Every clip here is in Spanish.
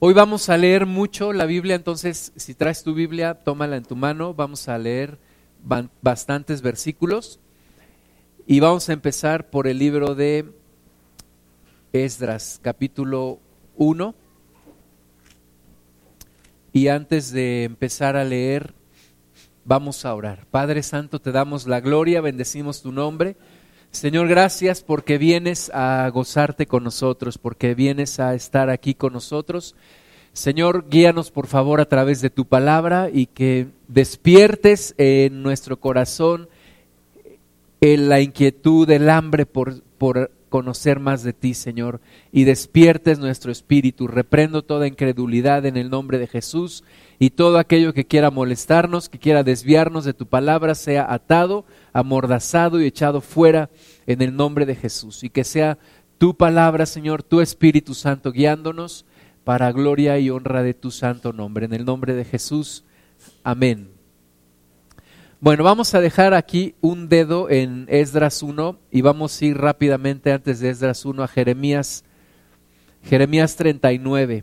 Hoy vamos a leer mucho la Biblia, entonces si traes tu Biblia, tómala en tu mano, vamos a leer bastantes versículos y vamos a empezar por el libro de Esdras, capítulo 1. Y antes de empezar a leer, vamos a orar. Padre Santo, te damos la gloria, bendecimos tu nombre. Señor, gracias porque vienes a gozarte con nosotros, porque vienes a estar aquí con nosotros. Señor, guíanos por favor a través de tu palabra y que despiertes en nuestro corazón en la inquietud, el hambre por, por conocer más de ti, Señor, y despiertes nuestro espíritu. Reprendo toda incredulidad en el nombre de Jesús y todo aquello que quiera molestarnos, que quiera desviarnos de tu palabra, sea atado, amordazado y echado fuera en el nombre de Jesús. Y que sea tu palabra, Señor, tu Espíritu Santo guiándonos para gloria y honra de tu santo nombre. En el nombre de Jesús. Amén. Bueno, vamos a dejar aquí un dedo en Esdras 1 y vamos a ir rápidamente antes de Esdras 1 a Jeremías, Jeremías 39.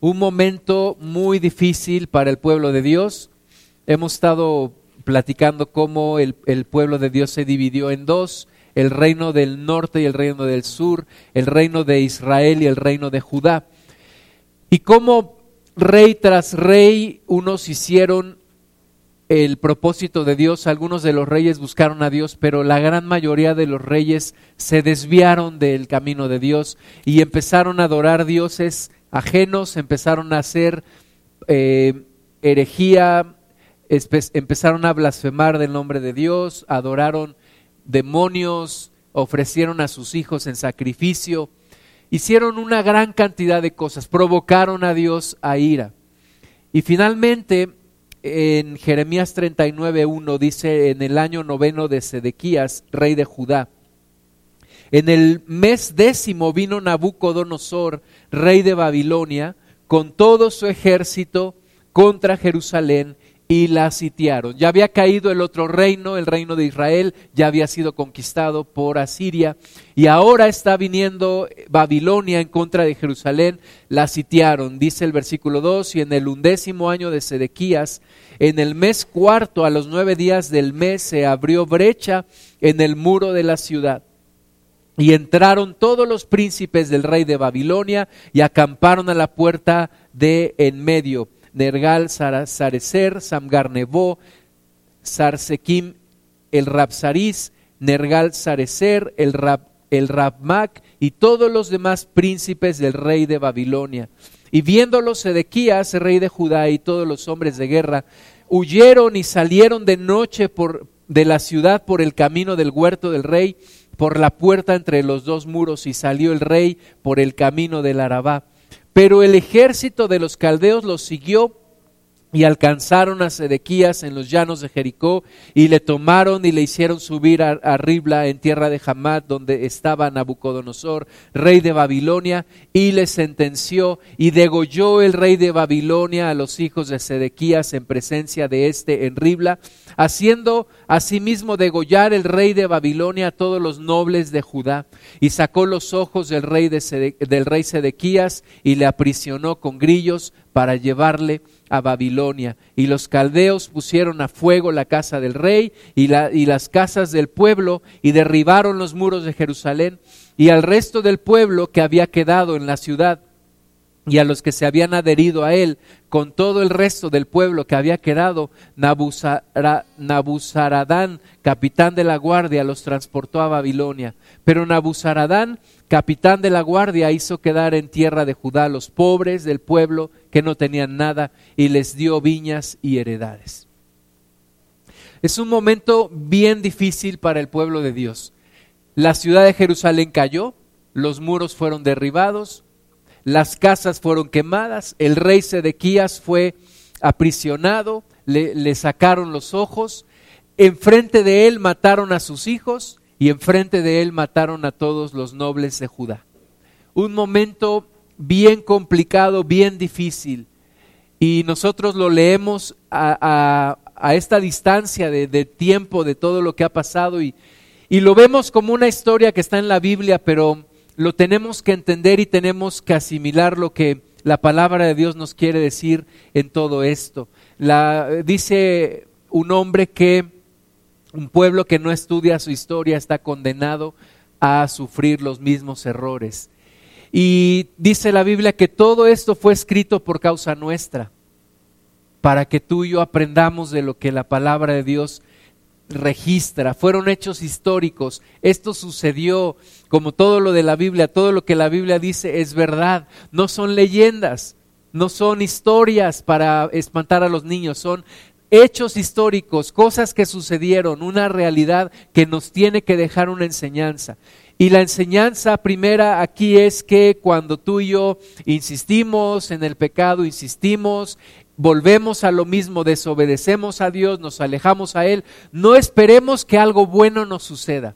Un momento muy difícil para el pueblo de Dios. Hemos estado platicando cómo el, el pueblo de Dios se dividió en dos, el reino del norte y el reino del sur, el reino de Israel y el reino de Judá. Y cómo rey tras rey unos hicieron el propósito de Dios. Algunos de los reyes buscaron a Dios, pero la gran mayoría de los reyes se desviaron del camino de Dios y empezaron a adorar dioses ajenos, empezaron a hacer eh, herejía, empezaron a blasfemar del nombre de Dios, adoraron demonios, ofrecieron a sus hijos en sacrificio, hicieron una gran cantidad de cosas, provocaron a Dios a ira. Y finalmente en Jeremías 39.1 dice, en el año noveno de Sedequías, rey de Judá, en el mes décimo vino Nabucodonosor, rey de Babilonia, con todo su ejército contra Jerusalén y la sitiaron. Ya había caído el otro reino, el reino de Israel, ya había sido conquistado por Asiria y ahora está viniendo Babilonia en contra de Jerusalén, la sitiaron. Dice el versículo 2, y en el undécimo año de Sedequías, en el mes cuarto, a los nueve días del mes, se abrió brecha en el muro de la ciudad. Y entraron todos los príncipes del rey de Babilonia y acamparon a la puerta de en medio Nergal, Sarecer, Samgarnebo, Sarsekim, el Rapsaris, Nergal, Sarecer, el, Rab, el Rabmac y todos los demás príncipes del rey de Babilonia. Y viéndolo Sedequías, rey de Judá, y todos los hombres de guerra, huyeron y salieron de noche por, de la ciudad por el camino del huerto del rey, por la puerta entre los dos muros, y salió el rey por el camino del Arabá. Pero el ejército de los caldeos los siguió y alcanzaron a Sedequías en los llanos de Jericó y le tomaron y le hicieron subir a, Ribla en tierra de Hamad donde estaba Nabucodonosor, rey de Babilonia, y le sentenció y degolló el rey de Babilonia a los hijos de Sedequías en presencia de éste en Ribla, haciendo asimismo degollar el rey de Babilonia a todos los nobles de Judá, y sacó los ojos del rey, de del rey Sedequías y le aprisionó con grillos para llevarle a Babilonia. Y los caldeos pusieron a fuego la casa del rey y, y las casas del pueblo y derribaron los muros de Jerusalén y al resto del pueblo que había quedado en la ciudad y a los que se habían adherido a él, con todo el resto del pueblo que había quedado, Nabuzaradán, capitán de la guardia, los transportó a Babilonia. Pero Nabuzaradán, capitán de la guardia, hizo quedar en tierra de Judá los pobres del pueblo que no tenían nada y les dio viñas y heredades. Es un momento bien difícil para el pueblo de Dios. La ciudad de Jerusalén cayó, los muros fueron derribados, las casas fueron quemadas, el rey Sedequías fue aprisionado, le, sacaron los ojos, enfrente de él mataron a sus hijos y enfrente de él mataron a todos los nobles de Judá. Un momento bien complicado, bien difícil. Y nosotros lo leemos a, esta distancia de, tiempo de todo lo que ha pasado y lo vemos como una historia que está en la Biblia, pero lo tenemos que entender y tenemos que asimilar lo que la palabra de Dios nos quiere decir en todo esto. La, dice un hombre que un pueblo que no estudia su historia está condenado a sufrir los mismos errores. Y dice la Biblia que todo esto fue escrito por causa nuestra, para que tú y yo aprendamos de lo que la palabra de Dios registra. Fueron hechos históricos. Esto sucedió como todo lo de la Biblia, todo lo que la Biblia dice es verdad. No son leyendas, no son historias para espantar a los niños, son hechos históricos, cosas que sucedieron, una realidad que nos tiene que dejar una enseñanza. Y la enseñanza primera aquí es que cuando tú y yo insistimos en el pecado, insistimos, volvemos a lo mismo, desobedecemos a Dios, nos alejamos a Él, no esperemos que algo bueno nos suceda.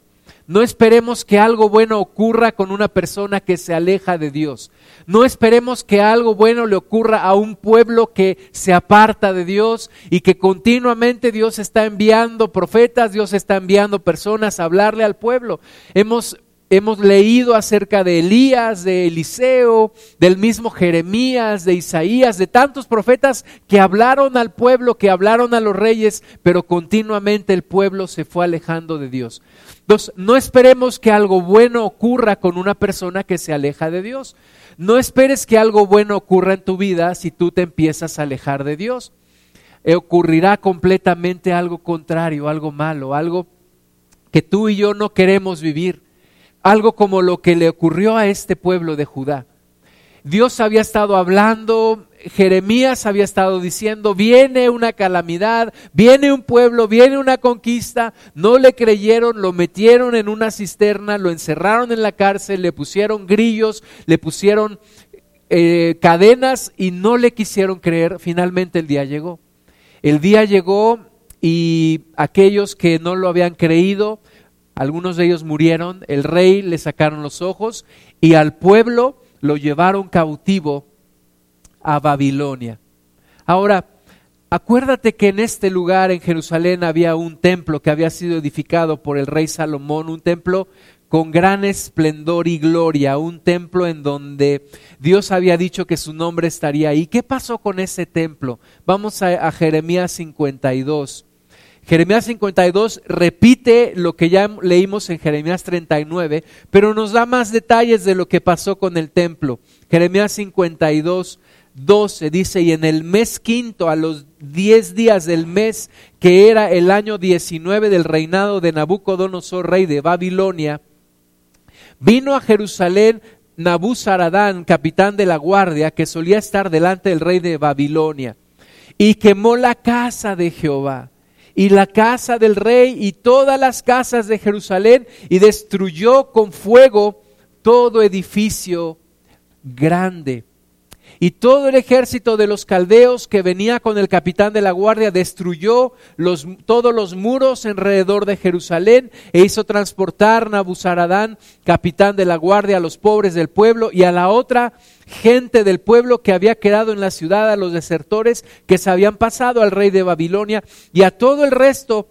No esperemos que algo bueno ocurra con una persona que se aleja de Dios. No esperemos que algo bueno le ocurra a un pueblo que se aparta de Dios y que continuamente Dios está enviando profetas, Dios está enviando personas a hablarle al pueblo. Hemos hemos leído acerca de Elías, de Eliseo, del mismo Jeremías, de Isaías, de tantos profetas que hablaron al pueblo, que hablaron a los reyes, pero continuamente el pueblo se fue alejando de Dios. Entonces, no esperemos que algo bueno ocurra con una persona que se aleja de Dios. No esperes que algo bueno ocurra en tu vida si tú te empiezas a alejar de Dios. E ocurrirá completamente algo contrario, algo malo, algo que tú y yo no queremos vivir algo como lo que le ocurrió a este pueblo de Judá. Dios había estado hablando, Jeremías había estado diciendo, viene una calamidad, viene un pueblo, viene una conquista, no le creyeron, lo metieron en una cisterna, lo encerraron en la cárcel, le pusieron grillos, le pusieron eh, cadenas y no le quisieron creer. Finalmente el día llegó. El día llegó y aquellos que no lo habían creído, algunos de ellos murieron, el rey le sacaron los ojos y al pueblo lo llevaron cautivo a Babilonia. Ahora, acuérdate que en este lugar, en Jerusalén, había un templo que había sido edificado por el rey Salomón, un templo con gran esplendor y gloria, un templo en donde Dios había dicho que su nombre estaría ahí. ¿Qué pasó con ese templo? Vamos a, a Jeremías 52. Jeremías 52 repite lo que ya leímos en Jeremías 39, pero nos da más detalles de lo que pasó con el templo. Jeremías 52, 12 dice, y en el mes quinto, a los diez días del mes, que era el año 19 del reinado de Nabucodonosor, rey de Babilonia, vino a Jerusalén Nabuzaradán, capitán de la guardia, que solía estar delante del rey de Babilonia, y quemó la casa de Jehová y la casa del rey y todas las casas de Jerusalén y destruyó con fuego todo edificio grande. Y todo el ejército de los caldeos que venía con el capitán de la guardia destruyó los, todos los muros alrededor de Jerusalén e hizo transportar Nabuzaradán, capitán de la guardia, a los pobres del pueblo y a la otra gente del pueblo que había quedado en la ciudad, a los desertores que se habían pasado al rey de Babilonia y a todo el resto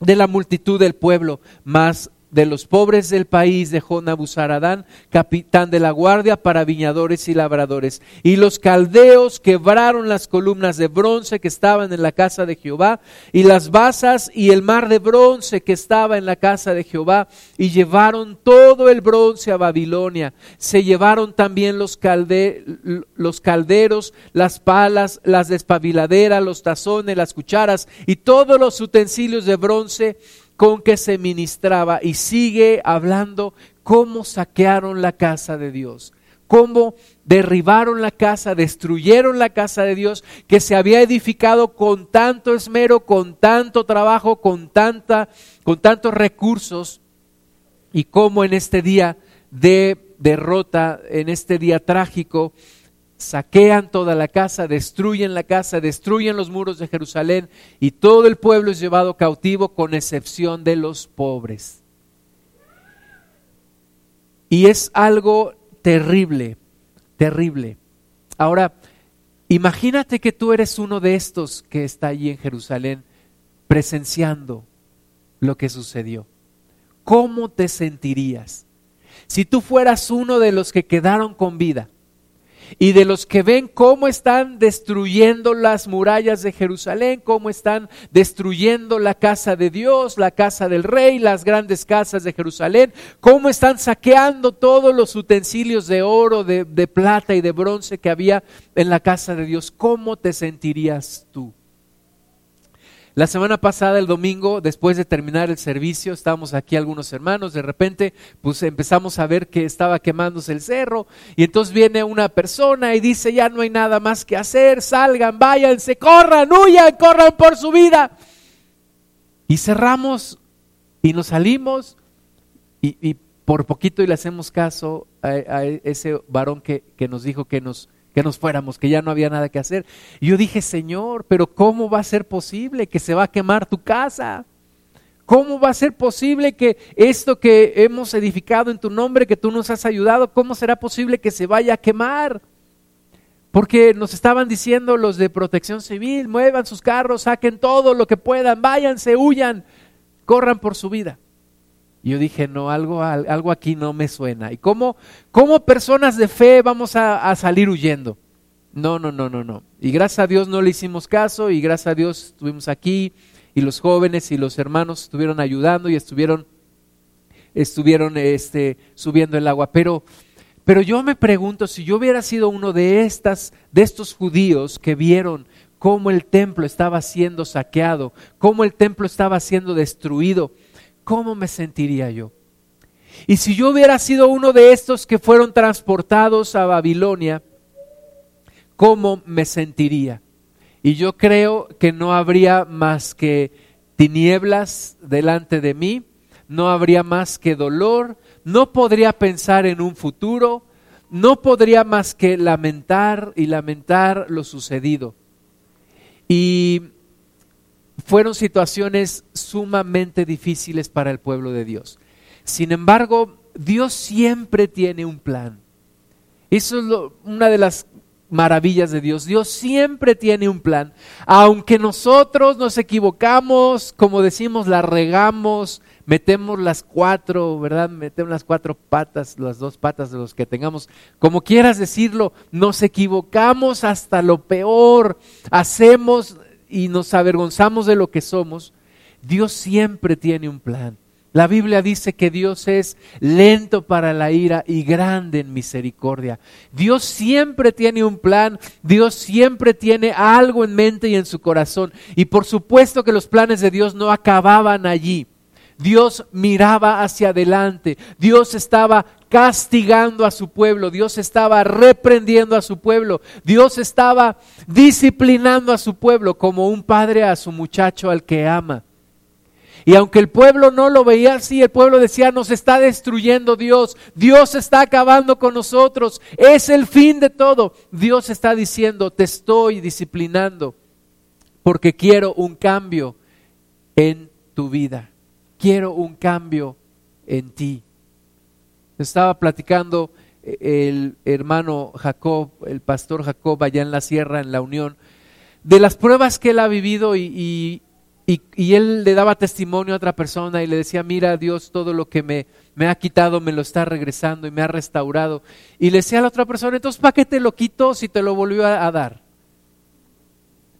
de la multitud del pueblo. Mas de los pobres del país dejó Nabuzaradán, capitán de la guardia para viñadores y labradores. Y los caldeos quebraron las columnas de bronce que estaban en la casa de Jehová, y las basas y el mar de bronce que estaba en la casa de Jehová, y llevaron todo el bronce a Babilonia. Se llevaron también los, los calderos, las palas, las despabiladeras, los tazones, las cucharas, y todos los utensilios de bronce con que se ministraba y sigue hablando cómo saquearon la casa de Dios, cómo derribaron la casa, destruyeron la casa de Dios que se había edificado con tanto esmero, con tanto trabajo, con tanta con tantos recursos y cómo en este día de derrota, en este día trágico, saquean toda la casa, destruyen la casa, destruyen los muros de Jerusalén y todo el pueblo es llevado cautivo con excepción de los pobres. Y es algo terrible, terrible. Ahora, imagínate que tú eres uno de estos que está allí en Jerusalén presenciando lo que sucedió. ¿Cómo te sentirías? si tú fueras uno de los que quedaron con vida y de los que ven cómo están destruyendo las murallas de Jerusalén, cómo están destruyendo la casa de Dios, la casa del rey, las grandes casas de Jerusalén, cómo están saqueando todos los utensilios de oro, de, de plata y de bronce que había en la casa de Dios, ¿cómo te sentirías tú? La semana pasada, el domingo, después de terminar el servicio, estábamos aquí algunos hermanos, de repente pues empezamos a ver que estaba quemándose el cerro y entonces viene una persona y dice, ya no hay nada más que hacer, salgan, váyanse, corran, huyan, corran por su vida. Y cerramos y nos salimos y, por poquito y le hacemos caso a, ese varón que, que nos dijo que nos que nos fuéramos, que ya no había nada que hacer. Y yo dije, Señor, pero ¿cómo va a ser posible que se va a quemar tu casa? ¿Cómo va a ser posible que esto que hemos edificado en tu nombre, que tú nos has ayudado, cómo será posible que se vaya a quemar? Porque nos estaban diciendo los de protección civil, muevan sus carros, saquen todo lo que puedan, váyanse, huyan, corran por su vida. Y yo dije, no, algo, algo aquí no me suena. ¿Y cómo, cómo personas de fe vamos a, salir huyendo? No, no, no, no, no. Y gracias a Dios no le hicimos caso y gracias a Dios estuvimos aquí y los jóvenes y los hermanos estuvieron ayudando y estuvieron, estuvieron este, subiendo el agua. Pero, pero yo me pregunto si yo hubiera sido uno de, estas, de estos judíos que vieron cómo el templo estaba siendo saqueado, cómo el templo estaba siendo destruido, ¿cómo me sentiría yo? Y si yo hubiera sido uno de estos que fueron transportados a Babilonia, ¿cómo me sentiría? Y yo creo que no habría más que tinieblas delante de mí, no habría más que dolor, no podría pensar en un futuro, no podría más que lamentar y lamentar lo sucedido. Y fueron situaciones sumamente difíciles para el pueblo de Dios. Sin embargo, Dios siempre tiene un plan. Eso es una de las maravillas de Dios. Dios siempre tiene un plan. Aunque nosotros nos equivocamos, como decimos, la regamos, metemos las cuatro, ¿verdad? Metemos las cuatro patas, las dos patas de los que tengamos. Como quieras decirlo, nos equivocamos hasta lo peor. Hacemos y nos avergonzamos de lo que somos, Dios siempre tiene un plan. La Biblia dice que Dios es lento para la ira y grande en misericordia. Dios siempre tiene un plan, Dios siempre tiene algo en mente y en su corazón. Y por supuesto que los planes de Dios no acababan allí. Dios miraba hacia adelante, Dios estaba castigando a su pueblo, Dios estaba reprendiendo a su pueblo, Dios estaba disciplinando a su pueblo como un padre a su muchacho al que ama. Y aunque el pueblo no lo veía así, el pueblo decía, nos está destruyendo Dios, Dios está acabando con nosotros, es el fin de todo. Dios está diciendo, te estoy disciplinando porque quiero un cambio en tu vida quiero un cambio en ti. Estaba platicando eh, el hermano Jacob, el pastor Jacob allá en la sierra, en la Unión, de las pruebas que él ha vivido y, él le daba testimonio a otra persona y le decía, mira Dios, todo lo que me, ha quitado me lo está regresando y me ha restaurado. Y le decía a la otra persona, entonces ¿para qué te lo quitó si te lo volvió a dar?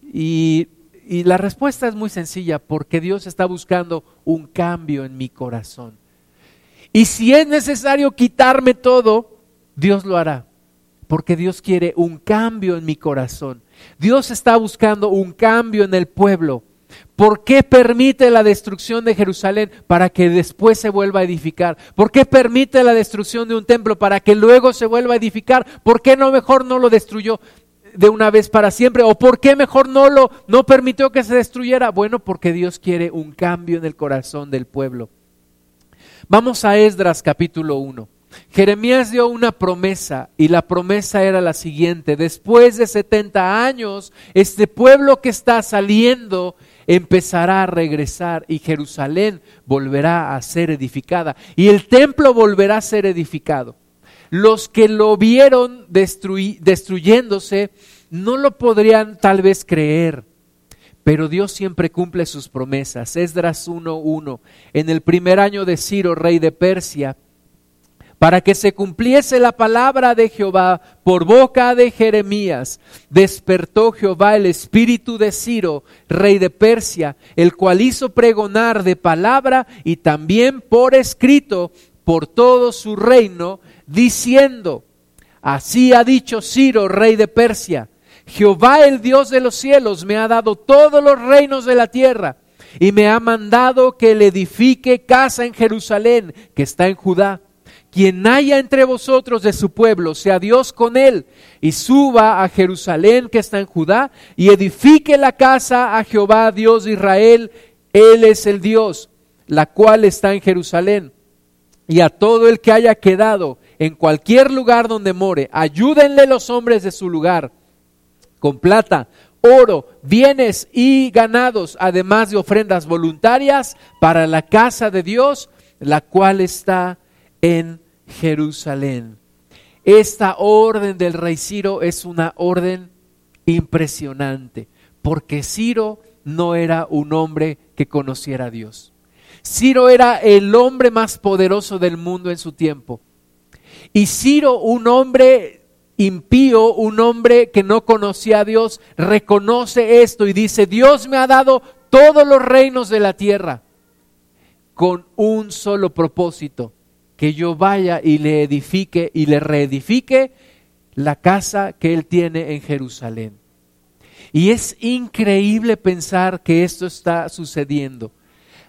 Y la respuesta es muy sencilla, porque Dios está buscando un cambio en mi corazón. Y si es necesario quitarme todo, Dios lo hará, porque Dios quiere un cambio en mi corazón. Dios está buscando un cambio en el pueblo. ¿Por qué permite la destrucción de Jerusalén para que después se vuelva a edificar? ¿Por qué permite la destrucción de un templo para que luego se vuelva a edificar? ¿Por qué no mejor no lo destruyó? de una vez para siempre? ¿O por qué mejor no lo no permitió que se destruyera? Bueno, porque Dios quiere un cambio en el corazón del pueblo. Vamos a Esdras capítulo 1. Jeremías dio una promesa y la promesa era la siguiente, después de 70 años, este pueblo que está saliendo empezará a regresar y Jerusalén volverá a ser edificada y el templo volverá a ser edificado los que lo vieron destruyéndose no lo podrían tal vez creer. Pero Dios siempre cumple sus promesas. Esdras 1.1. En el primer año de Ciro, rey de Persia, para que se cumpliese la palabra de Jehová por boca de Jeremías, despertó Jehová el espíritu de Ciro, rey de Persia, el cual hizo pregonar de palabra y también por escrito por todo su reino, diciendo, así ha dicho Ciro, rey de Persia, Jehová el Dios de los cielos me ha dado todos los reinos de la tierra y me ha mandado que le edifique casa en Jerusalén, que está en Judá. Quien haya entre vosotros de su pueblo, sea Dios con él, y suba a Jerusalén que está en Judá, y edifique la casa a Jehová, Dios de Israel, él es el Dios, la cual está en Jerusalén. Y a todo el que haya quedado en cualquier lugar donde more, ayúdenle los hombres de su lugar, con plata, oro, bienes y ganados, además de ofrendas voluntarias para la casa de Dios, la cual está en Jerusalén. Esta orden del rey Ciro es una orden impresionante, porque Ciro no era un hombre que conociera a Dios. Ciro era el hombre más poderoso del mundo en su tiempo. Y Ciro, un hombre impío, un hombre que no conocía a Dios, reconoce esto y dice, Dios me ha dado todos los reinos de la tierra con un solo propósito, que yo vaya y le edifique y le reedifique la casa que él tiene en Jerusalén. Y es increíble pensar que esto está sucediendo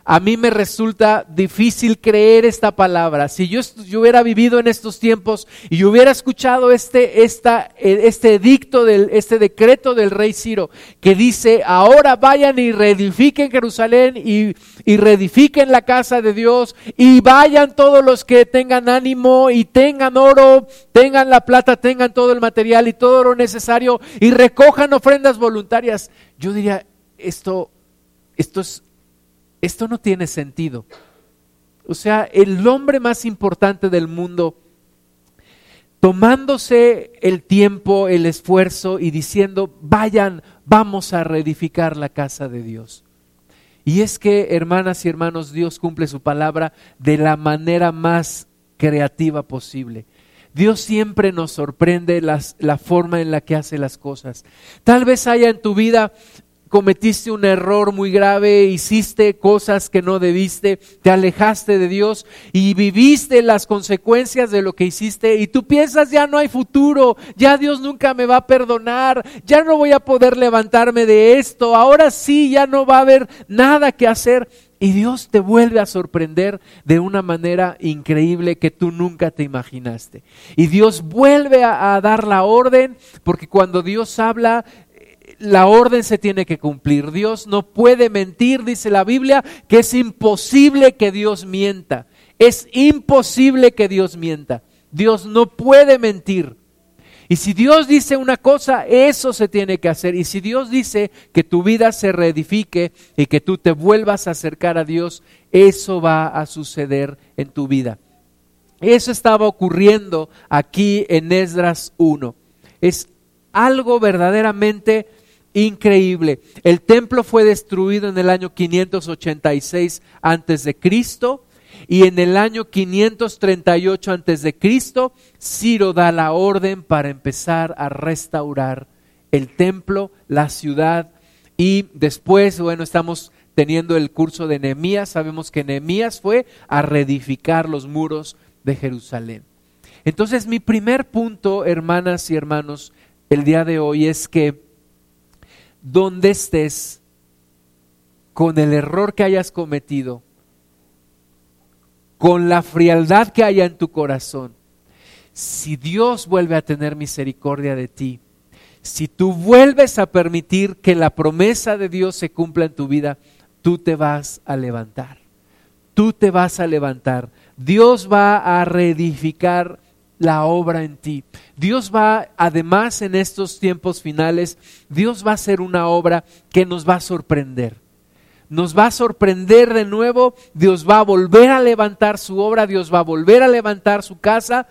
a mí me resulta difícil creer esta palabra. Si yo, hubiera vivido en estos tiempos y hubiera escuchado este, esta, este edicto, del, este decreto del rey Ciro, que dice, ahora vayan y reedifiquen Jerusalén y, y reedifiquen la casa de Dios y vayan todos los que tengan ánimo y tengan oro, tengan la plata, tengan todo el material y todo lo necesario y recojan ofrendas voluntarias. Yo diría, esto, esto es esto no tiene sentido. O sea, el hombre más importante del mundo, tomándose el tiempo, el esfuerzo y diciendo, vayan, vamos a reedificar la casa de Dios. Y es que, hermanas y hermanos, Dios cumple su palabra de la manera más creativa posible. Dios siempre nos sorprende la forma en la que hace las cosas. Tal vez haya en tu vida cometiste un error muy grave, hiciste cosas que no debiste, te alejaste de Dios y viviste las consecuencias de lo que hiciste y tú piensas ya no hay futuro, ya Dios nunca me va a perdonar, ya no voy a poder levantarme de esto, ahora sí ya no va a haber nada que hacer. Y Dios te vuelve a sorprender de una manera increíble que tú nunca te imaginaste. Y Dios vuelve a, a, dar la orden, porque cuando Dios habla, la orden se tiene que cumplir. Dios no puede mentir, dice la Biblia, que es imposible que Dios mienta. Es imposible que Dios mienta. Dios no puede mentir. Y si Dios dice una cosa, eso se tiene que hacer. Y si Dios dice que tu vida se reedifique y que tú te vuelvas a acercar a Dios, eso va a suceder en tu vida. Eso estaba ocurriendo aquí en Esdras 1. Es algo verdaderamente increíble. El templo fue destruido en el año 586 antes de Cristo y en el año 538 antes de Cristo Ciro da la orden para empezar a restaurar el templo, la ciudad y después, bueno, estamos teniendo el curso de Nehemías, sabemos que Nehemías fue a reedificar los muros de Jerusalén. Entonces, mi primer punto, hermanas y hermanos, el día de hoy es que donde estés, con el error que hayas cometido, con la frialdad que haya en tu corazón, si Dios vuelve a tener misericordia de ti, si tú vuelves a permitir que la promesa de Dios se cumpla en tu vida, tú te vas a levantar. Tú te vas a levantar. Dios va a reedificar la obra en ti. Dios va, además en estos tiempos finales, Dios va a hacer una obra que nos va a sorprender. Nos va a sorprender de nuevo, Dios va a volver a levantar su obra, Dios va a volver a levantar su casa.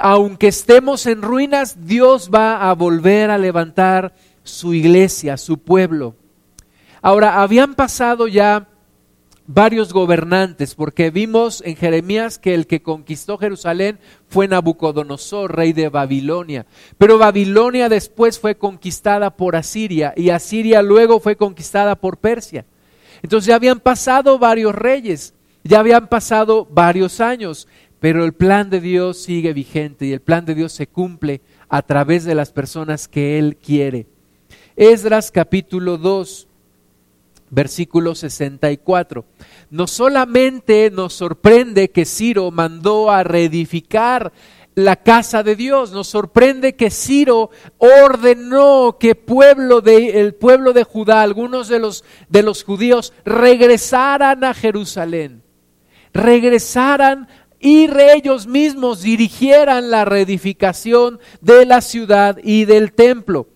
Aunque estemos en ruinas, Dios va a volver a levantar su iglesia, su pueblo. Ahora, habían pasado ya varios gobernantes, porque vimos en Jeremías que el que conquistó Jerusalén fue Nabucodonosor, rey de Babilonia. Pero Babilonia después fue conquistada por Asiria y Asiria luego fue conquistada por Persia. Entonces ya habían pasado varios reyes, ya habían pasado varios años, pero el plan de Dios sigue vigente y el plan de Dios se cumple a través de las personas que Él quiere. Esdras capítulo 2 versículo 64. No solamente nos sorprende que Ciro mandó a reedificar la casa de Dios, nos sorprende que Ciro ordenó que pueblo de, el pueblo de Judá, algunos de los, de los judíos, regresaran a Jerusalén, regresaran y ellos mismos dirigieran la reedificación de la ciudad y del templo.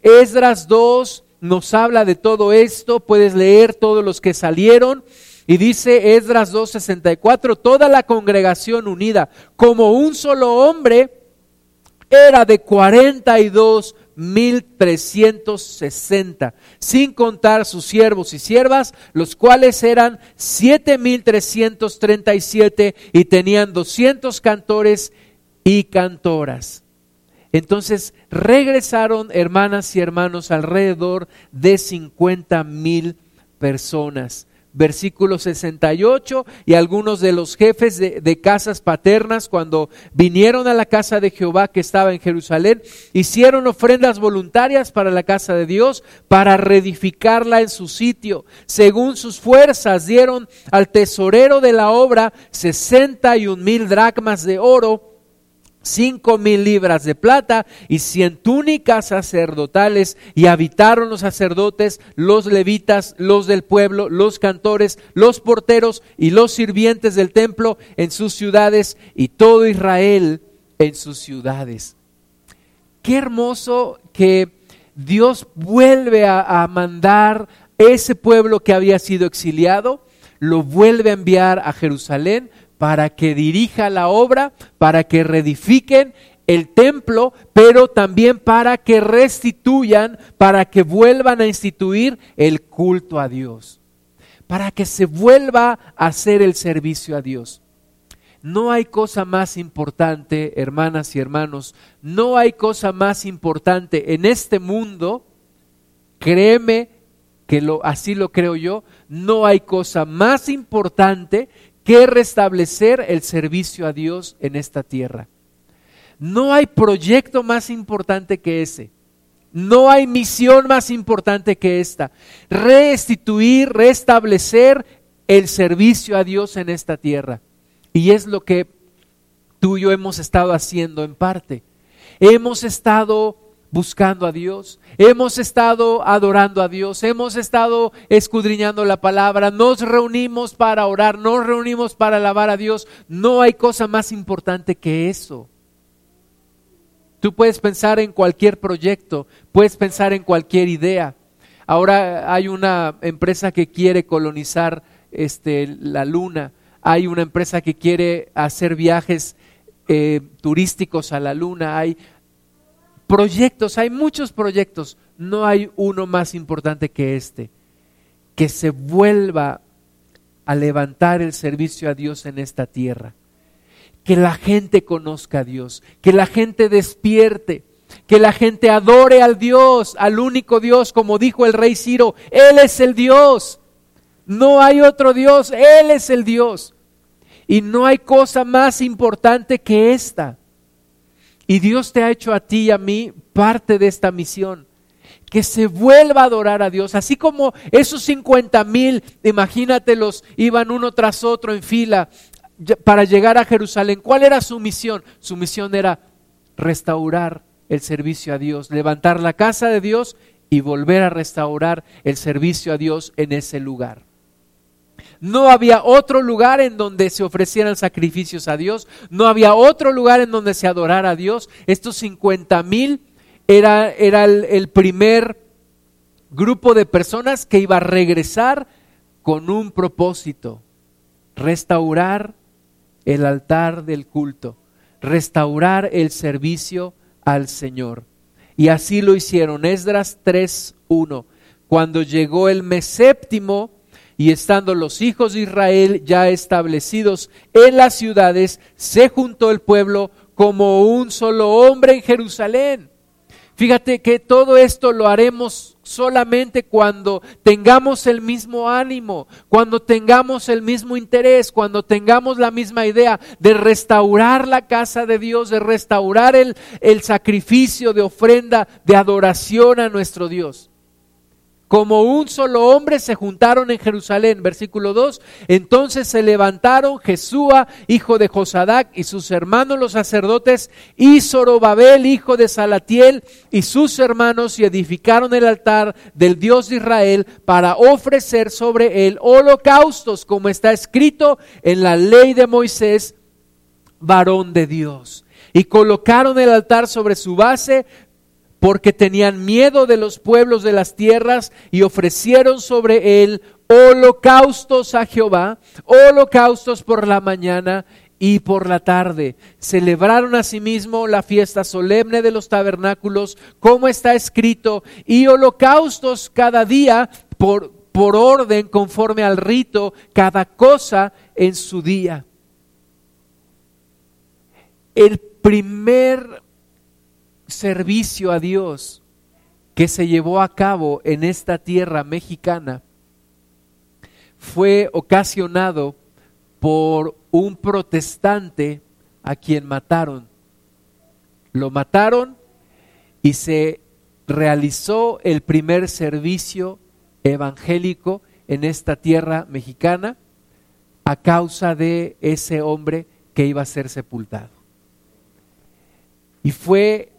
Esdras 2 nos habla de todo esto, puedes leer todos los que salieron. Y dice Esdras 2.64, toda la congregación unida como un solo hombre era de 42.360, sin contar sus siervos y siervas, los cuales eran 7.337 y tenían 200 cantores y cantoras. Entonces regresaron, hermanas y hermanos, alrededor de 50 mil personas. Versículo 68, y algunos de los jefes de, casas paternas, cuando vinieron a la casa de Jehová que estaba en Jerusalén, hicieron ofrendas voluntarias para la casa de Dios, para reedificarla en su sitio. Según sus fuerzas, dieron al tesorero de la obra 61 mil dracmas de oro, cinco mil libras de plata y cien túnicas sacerdotales y habitaron los sacerdotes, los levitas, los del pueblo, los cantores, los porteros y los sirvientes del templo en sus ciudades y todo Israel en sus ciudades. Qué hermoso que Dios vuelve a, a mandar ese pueblo que había sido exiliado, lo vuelve a enviar a Jerusalén para que dirija la obra, para que reedifiquen el templo, pero también para que restituyan, para que vuelvan a instituir el culto a Dios, para que se vuelva a hacer el servicio a Dios. No hay cosa más importante, hermanas y hermanos, no hay cosa más importante en este mundo, créeme que lo, así lo creo yo, no hay cosa más importante que restablecer el servicio a Dios en esta tierra. No hay proyecto más importante que ese. No hay misión más importante que esta. Restituir, restablecer el servicio a Dios en esta tierra. Y es lo que tú y yo hemos estado haciendo en parte. Hemos estado buscando a Dios, hemos estado adorando a Dios, hemos estado escudriñando la palabra, nos reunimos para orar, nos reunimos para alabar a Dios. No hay cosa más importante que eso. Tú puedes pensar en cualquier proyecto, puedes pensar en cualquier idea. Ahora hay una empresa que quiere colonizar este, la luna, hay una empresa que quiere hacer viajes eh, turísticos a la luna, hay, proyectos, hay muchos proyectos, no hay uno más importante que este, que se vuelva a levantar el servicio a Dios en esta tierra, que la gente conozca a Dios, que la gente despierte, que la gente adore al Dios, al único Dios, como dijo el rey Ciro, Él es el Dios, no hay otro Dios, Él es el Dios. Y no hay cosa más importante que esta. Y Dios te ha hecho a ti y a mí parte de esta misión. Que se vuelva a adorar a Dios. Así como esos 50 mil, imagínatelos, iban uno tras otro en fila para llegar a Jerusalén. ¿Cuál era su misión? Su misión era restaurar el servicio a Dios, levantar la casa de Dios y volver a restaurar el servicio a Dios en ese lugar. No había otro lugar en donde se ofrecieran sacrificios a Dios. No había otro lugar en donde se adorara a Dios. Estos 50 mil era, era el, el primer grupo de personas que iba a regresar con un propósito. Restaurar el altar del culto. Restaurar el servicio al Señor. Y así lo hicieron. Esdras 3.1. Cuando llegó el mes séptimo, Y estando los hijos de Israel ya establecidos en las ciudades, se juntó el pueblo como un solo hombre en Jerusalén. Fíjate que todo esto lo haremos solamente cuando tengamos el mismo ánimo, cuando tengamos el mismo interés, cuando tengamos la misma idea de restaurar la casa de Dios, de restaurar el, el sacrificio de ofrenda, de adoración a nuestro Dios como un solo hombre se juntaron en Jerusalén. Versículo 2. Entonces se levantaron Jesúa, hijo de Josadac, y sus hermanos los sacerdotes, y Zorobabel, hijo de Salatiel, y sus hermanos, y edificaron el altar del Dios de Israel para ofrecer sobre él holocaustos, como está escrito en la ley de Moisés, varón de Dios. Y colocaron el altar sobre su base, porque tenían miedo de los pueblos de las tierras y ofrecieron sobre él holocaustos a Jehová, holocaustos por la mañana y por la tarde. Celebraron asimismo la fiesta solemne de los tabernáculos, como está escrito, y holocaustos cada día por, por orden conforme al rito, cada cosa en su día. El primer servicio a Dios que se llevó a cabo en esta tierra mexicana fue ocasionado por un protestante a quien mataron. Lo mataron y se realizó el primer servicio evangélico en esta tierra mexicana a causa de ese hombre que iba a ser sepultado. Y fue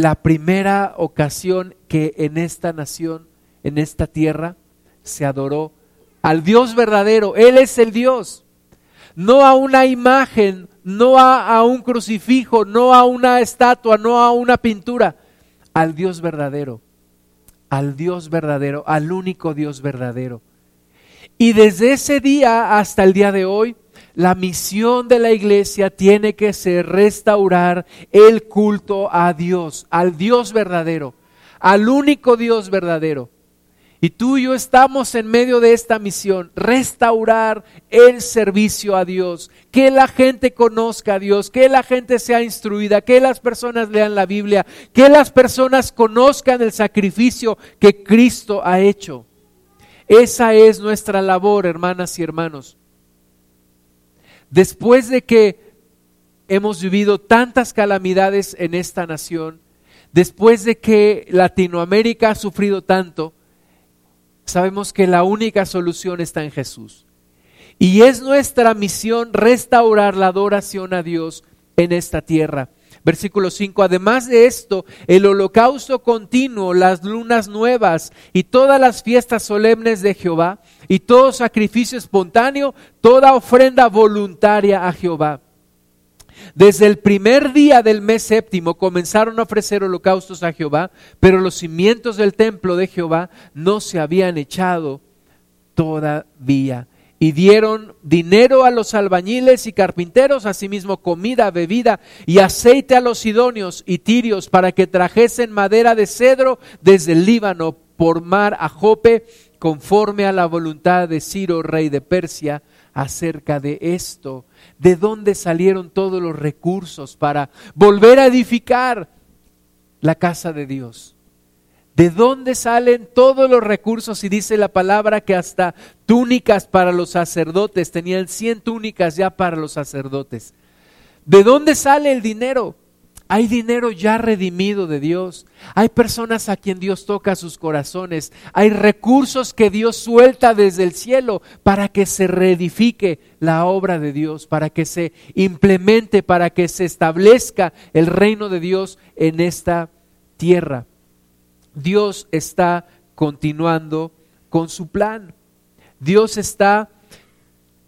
la primera ocasión que en esta nación, en esta tierra, se adoró al Dios verdadero. Él es el Dios. No a una imagen, no a, un crucifijo, no a una estatua, no a una pintura. Al Dios verdadero. Al Dios verdadero, al único Dios verdadero. Y desde ese día hasta el día de hoy, la misión de la iglesia tiene que ser restaurar el culto a Dios, al Dios verdadero, al único Dios verdadero. Y tú y yo estamos en medio de esta misión, restaurar el servicio a Dios, que la gente conozca a Dios, que la gente sea instruida, que las personas lean la Biblia, que las personas conozcan el sacrificio que Cristo ha hecho. Esa es nuestra labor, hermanas y hermanos después de que hemos vivido tantas calamidades en esta nación, después de que Latinoamérica ha sufrido tanto, sabemos que la única solución está en Jesús. Y es nuestra misión restaurar la adoración a Dios en esta tierra. Versículo 5, además de esto, el holocausto continuo, las lunas nuevas y todas las fiestas solemnes de Jehová y todo sacrificio espontáneo, toda ofrenda voluntaria a Jehová. Desde el primer día del mes séptimo comenzaron a ofrecer holocaustos a Jehová, pero los cimientos del templo de Jehová no se habían echado todavía y dieron dinero a los albañiles y carpinteros, asimismo comida, bebida y aceite a los sidonios y tirios para que trajesen madera de cedro desde el Líbano por mar a Jope, conforme a la voluntad de Ciro, rey de Persia, acerca de esto. ¿De dónde salieron todos los recursos para volver a edificar la casa de Dios? ¿De dónde salen todos los recursos? Y dice la palabra que hasta túnicas para los sacerdotes, tenían 100 túnicas ya para los sacerdotes. ¿De dónde sale el dinero? Hay dinero ya redimido de Dios. Hay personas a quien Dios toca sus corazones. Hay recursos que Dios suelta desde el cielo para que se reedifique la obra de Dios, para que se implemente, para que se establezca el reino de Dios en esta tierra. Dios está continuando con su plan. Dios está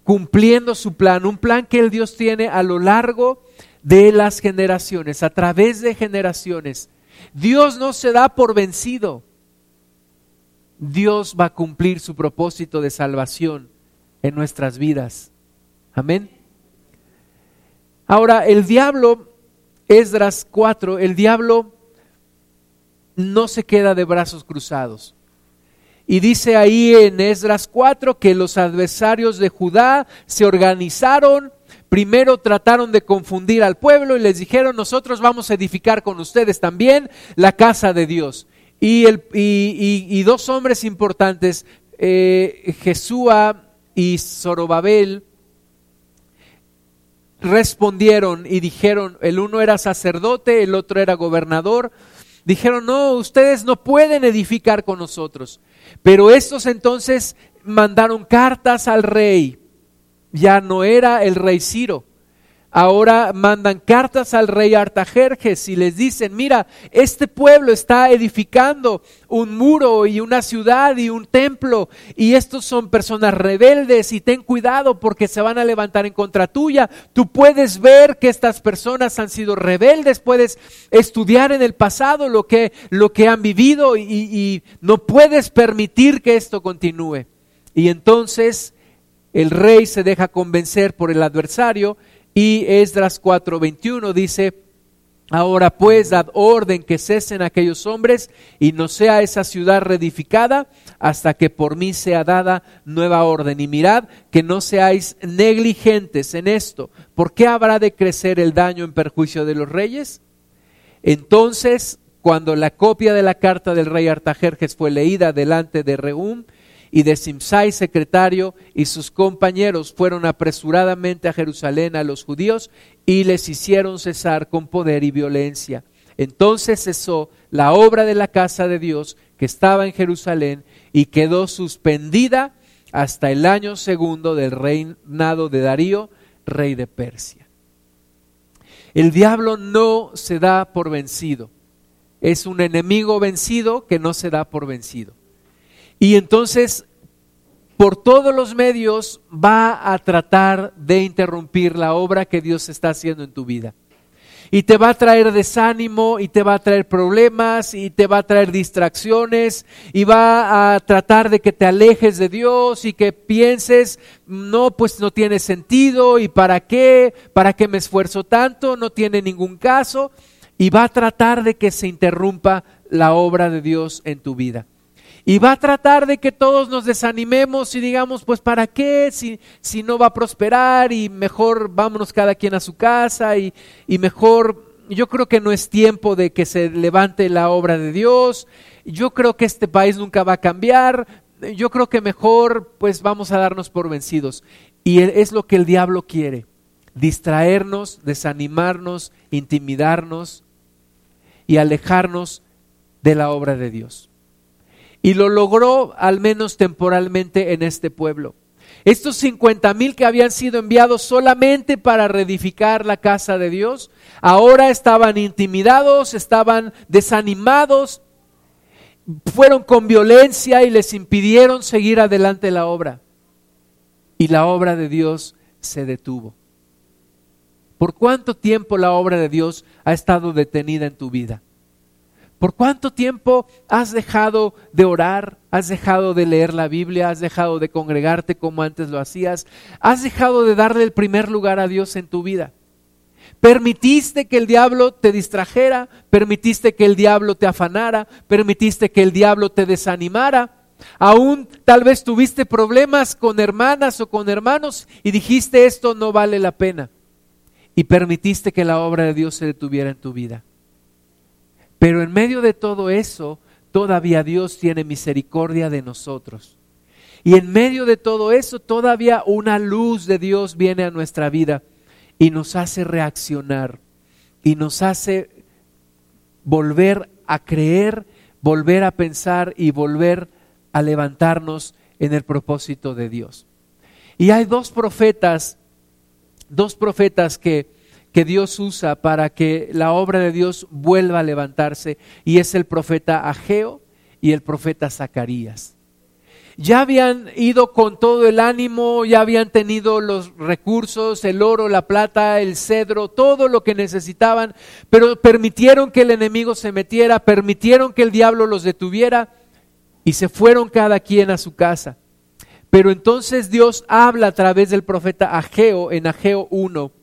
cumpliendo su plan, un plan que el Dios tiene a lo largo de las generaciones, a través de generaciones. Dios no se da por vencido. Dios va a cumplir su propósito de salvación en nuestras vidas. Amén. Ahora, el diablo, Esdras 4, el diablo no se queda de brazos cruzados. Y dice ahí en Esdras 4 que los adversarios de Judá se organizaron, primero trataron de confundir al pueblo y les dijeron, nosotros vamos a edificar con ustedes también la casa de Dios. Y, el, y, dos hombres importantes, eh, Jesúa y Zorobabel, respondieron y dijeron, el uno era sacerdote, el otro era gobernador, dijeron, no, ustedes no pueden edificar con nosotros. Pero estos entonces mandaron cartas al rey, ya no era el rey Ciro, ahora mandan cartas al rey Artajerjes y les dicen, mira, este pueblo está edificando un muro y una ciudad y un templo y estos son personas rebeldes y ten cuidado porque se van a levantar en contra tuya. Tú puedes ver que estas personas han sido rebeldes, puedes estudiar en el pasado lo que, lo que han vivido y, y no puedes permitir que esto continúe. Y entonces el rey se deja convencer por el adversario y Esdras 4:21 dice, ahora pues dad orden que cesen aquellos hombres y no sea esa ciudad reedificada hasta que por mí sea dada nueva orden. Y mirad que no seáis negligentes en esto. ¿Por qué habrá de crecer el daño en perjuicio de los reyes? Entonces, cuando la copia de la carta del rey Artajerjes fue leída delante de Reum, y de Simsai, secretario, y sus compañeros fueron apresuradamente a Jerusalén a los judíos y les hicieron cesar con poder y violencia. Entonces cesó la obra de la casa de Dios que estaba en Jerusalén y quedó suspendida hasta el año segundo del reinado de Darío, rey de Persia. El diablo no se da por vencido. Es un enemigo vencido que no se da por vencido. Y entonces, por todos los medios, va a tratar de interrumpir la obra que Dios está haciendo en tu vida. Y te va a traer desánimo, y te va a traer problemas, y te va a traer distracciones, y va a tratar de que te alejes de Dios y que pienses, no, pues no tiene sentido, y para qué, para qué me esfuerzo tanto, no tiene ningún caso, y va a tratar de que se interrumpa la obra de Dios en tu vida. Y va a tratar de que todos nos desanimemos y digamos, pues ¿para qué? Si, si no va a prosperar y mejor vámonos cada quien a su casa y, y mejor, yo creo que no es tiempo de que se levante la obra de Dios, yo creo que este país nunca va a cambiar, yo creo que mejor pues vamos a darnos por vencidos. Y es lo que el diablo quiere, distraernos, desanimarnos, intimidarnos y alejarnos de la obra de Dios. Y lo logró al menos temporalmente en este pueblo. Estos 50 mil que habían sido enviados solamente para reedificar la casa de Dios, ahora estaban intimidados, estaban desanimados, fueron con violencia y les impidieron seguir adelante la obra. Y la obra de Dios se detuvo. ¿Por cuánto tiempo la obra de Dios ha estado detenida en tu vida? ¿Por cuánto tiempo has dejado de orar? ¿Has dejado de leer la Biblia? ¿Has dejado de congregarte como antes lo hacías? ¿Has dejado de darle el primer lugar a Dios en tu vida? ¿Permitiste que el diablo te distrajera? ¿Permitiste que el diablo te afanara? ¿Permitiste que el diablo te desanimara? Aún tal vez tuviste problemas con hermanas o con hermanos y dijiste esto no vale la pena. Y permitiste que la obra de Dios se detuviera en tu vida. Pero en medio de todo eso, todavía Dios tiene misericordia de nosotros. Y en medio de todo eso, todavía una luz de Dios viene a nuestra vida y nos hace reaccionar y nos hace volver a creer, volver a pensar y volver a levantarnos en el propósito de Dios. Y hay dos profetas, dos profetas que que Dios usa para que la obra de Dios vuelva a levantarse y es el profeta Ageo y el profeta Zacarías. Ya habían ido con todo el ánimo, ya habían tenido los recursos, el oro, la plata, el cedro, todo lo que necesitaban, pero permitieron que el enemigo se metiera, permitieron que el diablo los detuviera y se fueron cada quien a su casa. Pero entonces Dios habla a través del profeta Ageo en Ageo 1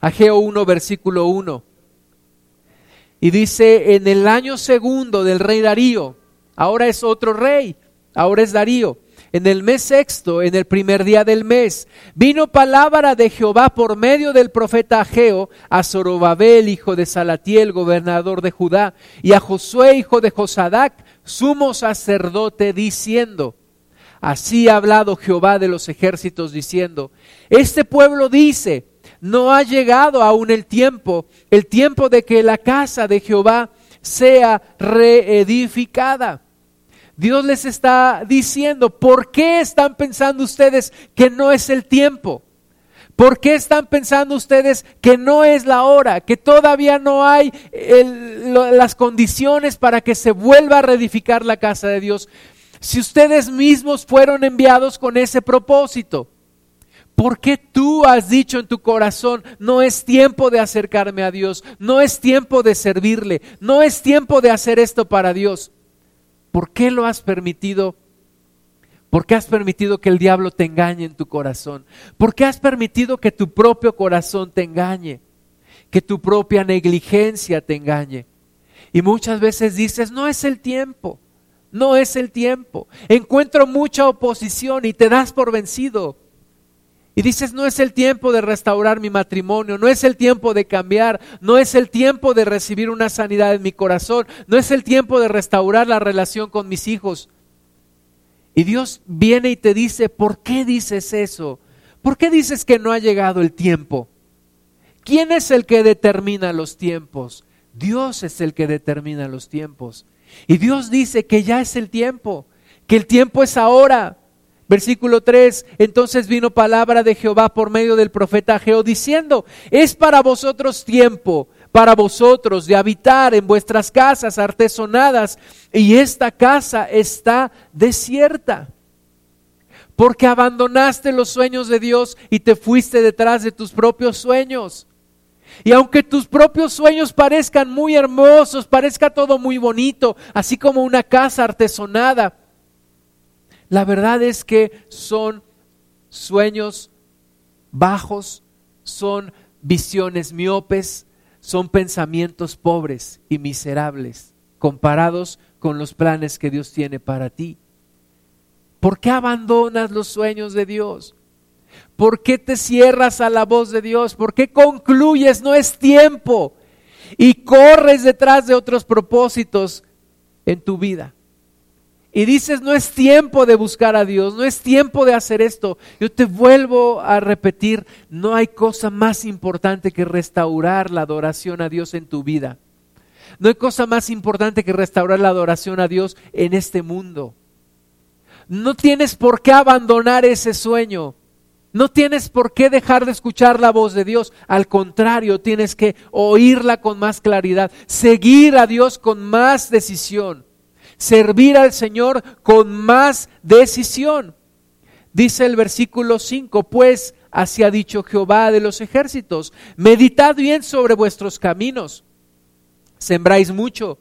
Ageo 1, versículo 1. Y dice, en el año segundo del rey Darío, ahora es otro rey, ahora es Darío. En el mes sexto, en el primer día del mes, vino palabra de Jehová por medio del profeta Ageo a Zorobabel, hijo de Salatiel, gobernador de Judá, y a Josué, hijo de Josadac, sumo sacerdote, diciendo, Así ha hablado Jehová de los ejércitos, diciendo, Este pueblo dice, no ha llegado aún el tiempo, el tiempo de que la casa de Jehová sea reedificada. Dios les está diciendo, ¿por qué están pensando ustedes que no es el tiempo? ¿Por qué están pensando ustedes que no es la hora, que todavía no hay las condiciones para que se vuelva a reedificar la casa de Dios? Si ustedes mismos fueron enviados con ese propósito. ¿Por qué tú has dicho en tu corazón, no es tiempo de acercarme a Dios, no es tiempo de servirle, no es tiempo de hacer esto para Dios? ¿Por qué lo has permitido? ¿Por qué has permitido que el diablo te engañe en tu corazón? ¿Por qué has permitido que tu propio corazón te engañe? Que tu propia negligencia te engañe. Y muchas veces dices, no es el tiempo, no es el tiempo. Encuentro mucha oposición y te das por vencido. Y dices, no es el tiempo de restaurar mi matrimonio, no es el tiempo de cambiar, no es el tiempo de recibir una sanidad en mi corazón, no es el tiempo de restaurar la relación con mis hijos. Y Dios viene y te dice, ¿por qué dices eso? ¿Por qué dices que no ha llegado el tiempo? ¿Quién es el que determina los tiempos? Dios es el que determina los tiempos. Y Dios dice que ya es el tiempo, que el tiempo es ahora. Versículo 3, entonces vino palabra de Jehová por medio del profeta Ageo diciendo, es para vosotros tiempo, para vosotros de habitar en vuestras casas artesonadas, y esta casa está desierta. Porque abandonaste los sueños de Dios y te fuiste detrás de tus propios sueños. Y aunque tus propios sueños parezcan muy hermosos, parezca todo muy bonito, así como una casa artesonada, la verdad es que son sueños bajos, son visiones miopes, son pensamientos pobres y miserables comparados con los planes que Dios tiene para ti. ¿Por qué abandonas los sueños de Dios? ¿Por qué te cierras a la voz de Dios? ¿Por qué concluyes no es tiempo y corres detrás de otros propósitos en tu vida? Y dices, no es tiempo de buscar a Dios, no es tiempo de hacer esto, yo te vuelvo a repetir, no hay cosa más importante que restaurar la adoración a Dios en tu vida. No hay cosa más importante que restaurar la adoración a Dios en este mundo. No tienes por qué abandonar ese sueño. No tienes por qué dejar de escuchar la voz de Dios. Al contrario, tienes que oírla con más claridad, seguir a Dios con más decisión servir al Señor con más decisión. Dice el versículo 5, pues así ha dicho Jehová de los ejércitos, meditad bien sobre vuestros caminos, sembráis mucho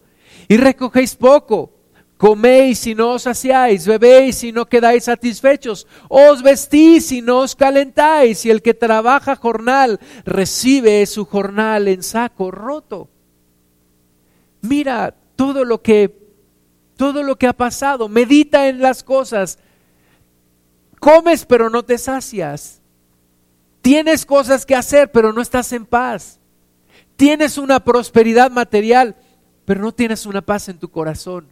y recogéis poco, coméis y no os saciáis, bebéis y no quedáis satisfechos, os vestís y no os calentáis, y el que trabaja jornal recibe su jornal en saco roto. Mira todo lo que todo lo que ha pasado, medita en las cosas. Comes pero no te sacias. Tienes cosas que hacer pero no estás en paz. Tienes una prosperidad material pero no tienes una paz en tu corazón.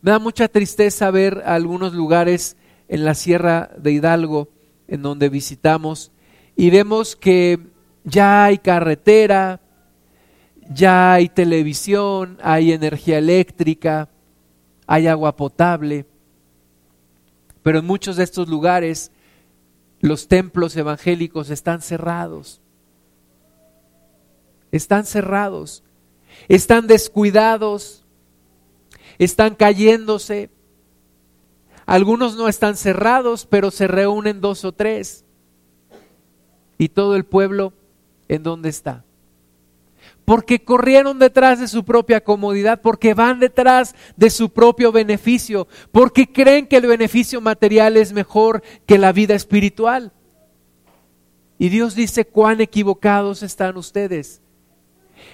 Me da mucha tristeza ver algunos lugares en la Sierra de Hidalgo en donde visitamos y vemos que ya hay carretera, ya hay televisión, hay energía eléctrica, hay agua potable, pero en muchos de estos lugares los templos evangélicos están cerrados. Están cerrados, están descuidados, están cayéndose. Algunos no están cerrados, pero se reúnen dos o tres. ¿Y todo el pueblo en dónde está? Porque corrieron detrás de su propia comodidad, porque van detrás de su propio beneficio, porque creen que el beneficio material es mejor que la vida espiritual. Y Dios dice, cuán equivocados están ustedes.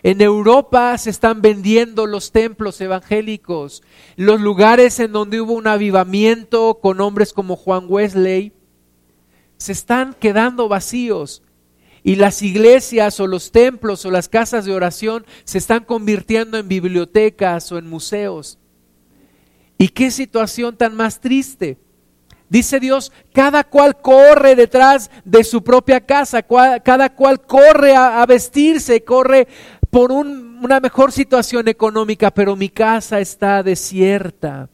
En Europa se están vendiendo los templos evangélicos, los lugares en donde hubo un avivamiento con hombres como Juan Wesley, se están quedando vacíos y las iglesias o los templos o las casas de oración se están convirtiendo en bibliotecas o en museos. ¿Y qué situación tan más triste? Dice Dios, cada cual corre detrás de su propia casa, cada cual corre a, vestirse, corre por una mejor situación económica, pero mi casa está desierta.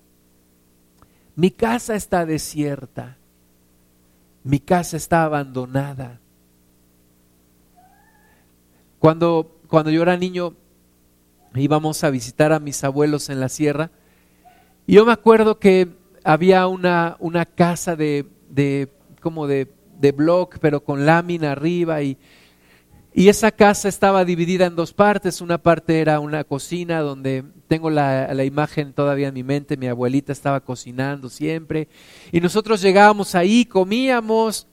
Mi casa está desierta. Mi casa está abandonada. Cuando, cuando yo era niño íbamos a visitar a mis abuelos en la sierra, y yo me acuerdo que había una, una casa de, de como de, de block, pero con lámina arriba y, y esa casa estaba dividida en dos partes. Una parte era una cocina donde tengo la, la, imagen todavía en mi mente. Mi abuelita estaba cocinando siempre. Y nosotros llegábamos ahí, comíamos.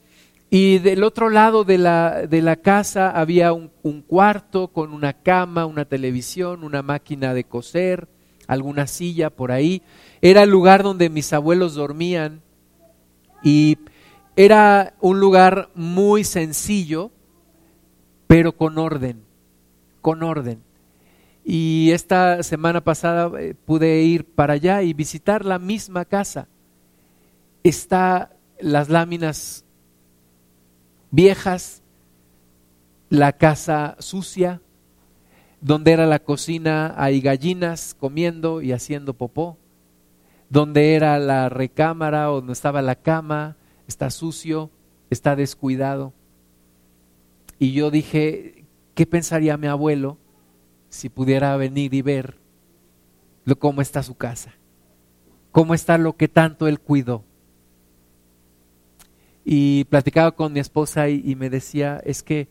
Y del otro lado de la, de la casa había un, cuarto con una cama, una televisión, una máquina de coser, alguna silla por ahí. Era el lugar donde mis abuelos dormían y era un lugar muy sencillo, pero con orden, con orden. Y esta semana pasada eh, pude ir para allá y visitar la misma casa. Está las láminas viejas, la casa sucia, donde era la cocina hay gallinas comiendo y haciendo popó donde era la recámara o donde estaba la cama, está sucio, está descuidado. Y yo dije, ¿qué pensaría mi abuelo si pudiera venir y ver cómo está su casa? ¿Cómo está lo que tanto él cuidó? Y platicaba con mi esposa y, me decía, es que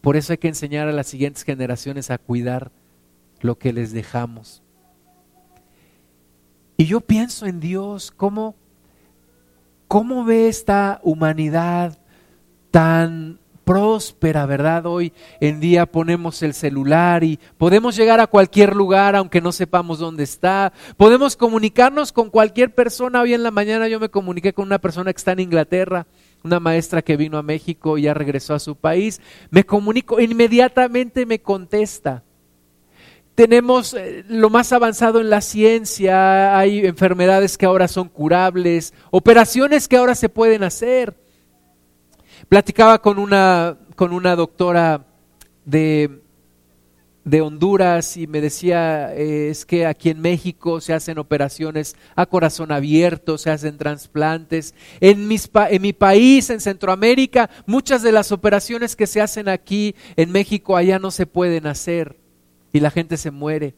por eso hay que enseñar a las siguientes generaciones a cuidar lo que les dejamos. Y yo pienso en Dios, cómo, cómo ve esta humanidad tan próspera, ¿verdad? Hoy en día ponemos el celular y podemos llegar a cualquier lugar aunque no sepamos dónde está. Podemos comunicarnos con cualquier persona. Hoy en la mañana yo me comuniqué con una persona que está en Inglaterra, una maestra que vino a México y ya regresó a su país. Me comunico, inmediatamente me contesta tenemos eh, lo más avanzado en la ciencia, hay enfermedades que ahora son curables, operaciones que ahora se pueden hacer. Platicaba con una, con una doctora de, de Honduras y me decía, eh, es que aquí en México se hacen operaciones a corazón abierto, se hacen trasplantes. En, mis, en mi país, en Centroamérica, muchas de las operaciones que se hacen aquí en México allá no se pueden hacer y la gente se muere.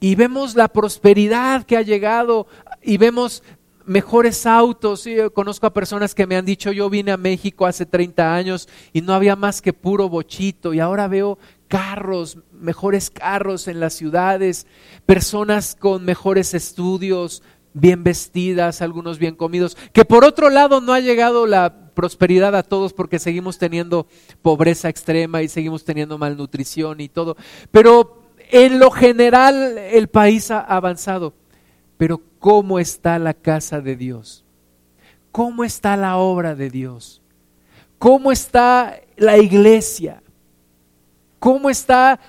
Y vemos la prosperidad que ha llegado y vemos mejores autos. Yo conozco a personas que me han dicho, yo vine a México hace 30 años y no había más que puro bochito y ahora veo carros, mejores carros en las ciudades, personas con mejores estudios, bien vestidas, algunos bien comidos, que por otro lado no ha llegado la prosperidad a todos porque seguimos teniendo pobreza extrema y seguimos teniendo malnutrición y todo. Pero en lo general el país ha avanzado. Pero ¿cómo está la casa de Dios? ¿Cómo está la obra de Dios? ¿Cómo está la iglesia? ¿Cómo está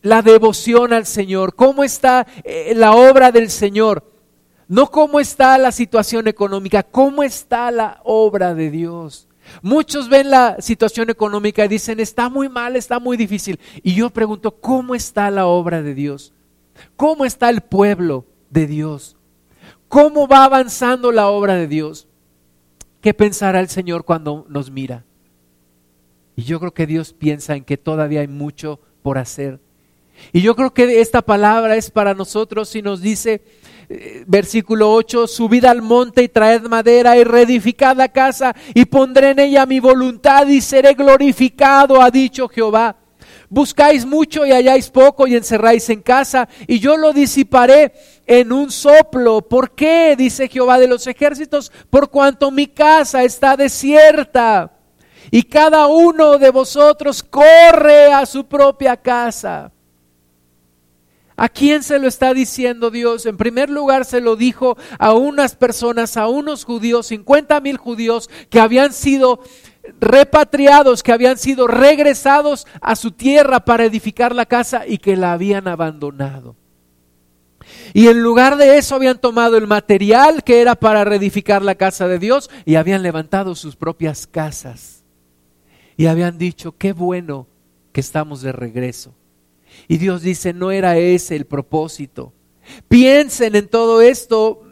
la devoción al Señor? ¿Cómo está eh, la obra del Señor? No cómo está la situación económica, cómo está la obra de Dios. Muchos ven la situación económica y dicen, está muy mal, está muy difícil. Y yo pregunto, ¿cómo está la obra de Dios? ¿Cómo está el pueblo de Dios? ¿Cómo va avanzando la obra de Dios? ¿Qué pensará el Señor cuando nos mira? Y yo creo que Dios piensa en que todavía hay mucho por hacer. Y yo creo que esta palabra es para nosotros y nos dice, versículo 8, subid al monte y traed madera y reedificad la casa y pondré en ella mi voluntad y seré glorificado, ha dicho Jehová. Buscáis mucho y halláis poco y encerráis en casa y yo lo disiparé en un soplo. ¿Por qué? Dice Jehová de los ejércitos, por cuanto mi casa está desierta y cada uno de vosotros corre a su propia casa. ¿A quién se lo está diciendo Dios? En primer lugar se lo dijo a unas personas, a unos judíos, 50 mil judíos que habían sido repatriados, que habían sido regresados a su tierra para edificar la casa y que la habían abandonado. Y en lugar de eso habían tomado el material que era para reedificar la casa de Dios y habían levantado sus propias casas. Y habían dicho, qué bueno que estamos de regreso. Y Dios dice, no era ese el propósito. Piensen en todo esto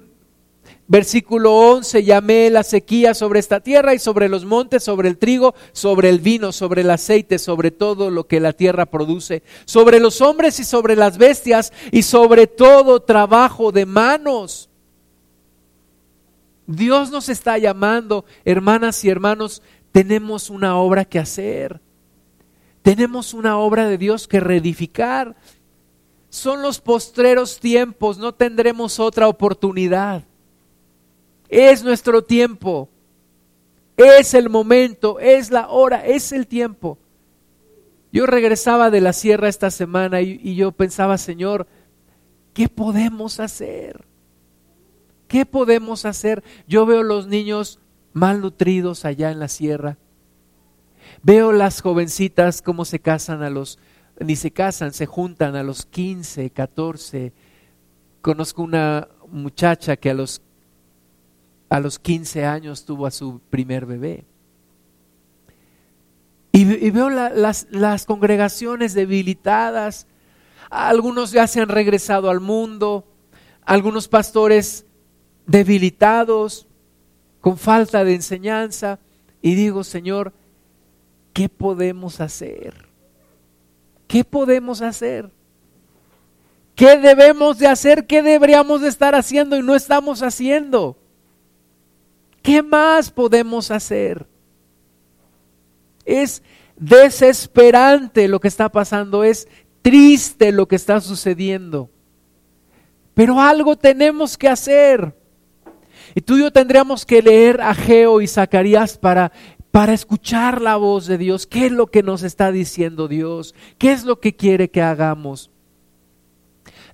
Versículo 11, llamé la sequía sobre esta tierra y sobre los montes, sobre el trigo, sobre el vino, sobre el aceite, sobre todo lo que la tierra produce, sobre los hombres y sobre las bestias y sobre todo trabajo de manos. Dios nos está llamando, hermanas y hermanos, tenemos una obra que hacer. Tenemos una obra de Dios que reedificar. Son los postreros tiempos, no tendremos otra oportunidad. Es nuestro tiempo. Es el momento, es la hora, es el tiempo. Yo regresaba de la sierra esta semana y, yo pensaba, Señor, ¿qué podemos hacer? ¿Qué podemos hacer? Yo veo los niños malnutridos allá en la sierra. Veo las jovencitas cómo se casan a los, ni se casan, se juntan a los 15, 14. Conozco una muchacha que a los a los 15 años tuvo a su primer bebé. Y, veo las, las congregaciones debilitadas, algunos ya se han regresado al mundo, algunos pastores debilitados, con falta de enseñanza, y digo, Señor, ¿qué podemos hacer? ¿Qué podemos hacer? ¿Qué debemos de hacer? ¿Qué deberíamos de estar haciendo y no estamos haciendo? ¿Qué más podemos hacer? Es desesperante lo que está pasando, es triste lo que está sucediendo. Pero algo tenemos que hacer. Y tú y yo tendríamos que leer a Geo y Zacarías para, para escuchar la voz de Dios. ¿Qué es lo que nos está diciendo Dios? ¿Qué es lo que quiere que hagamos?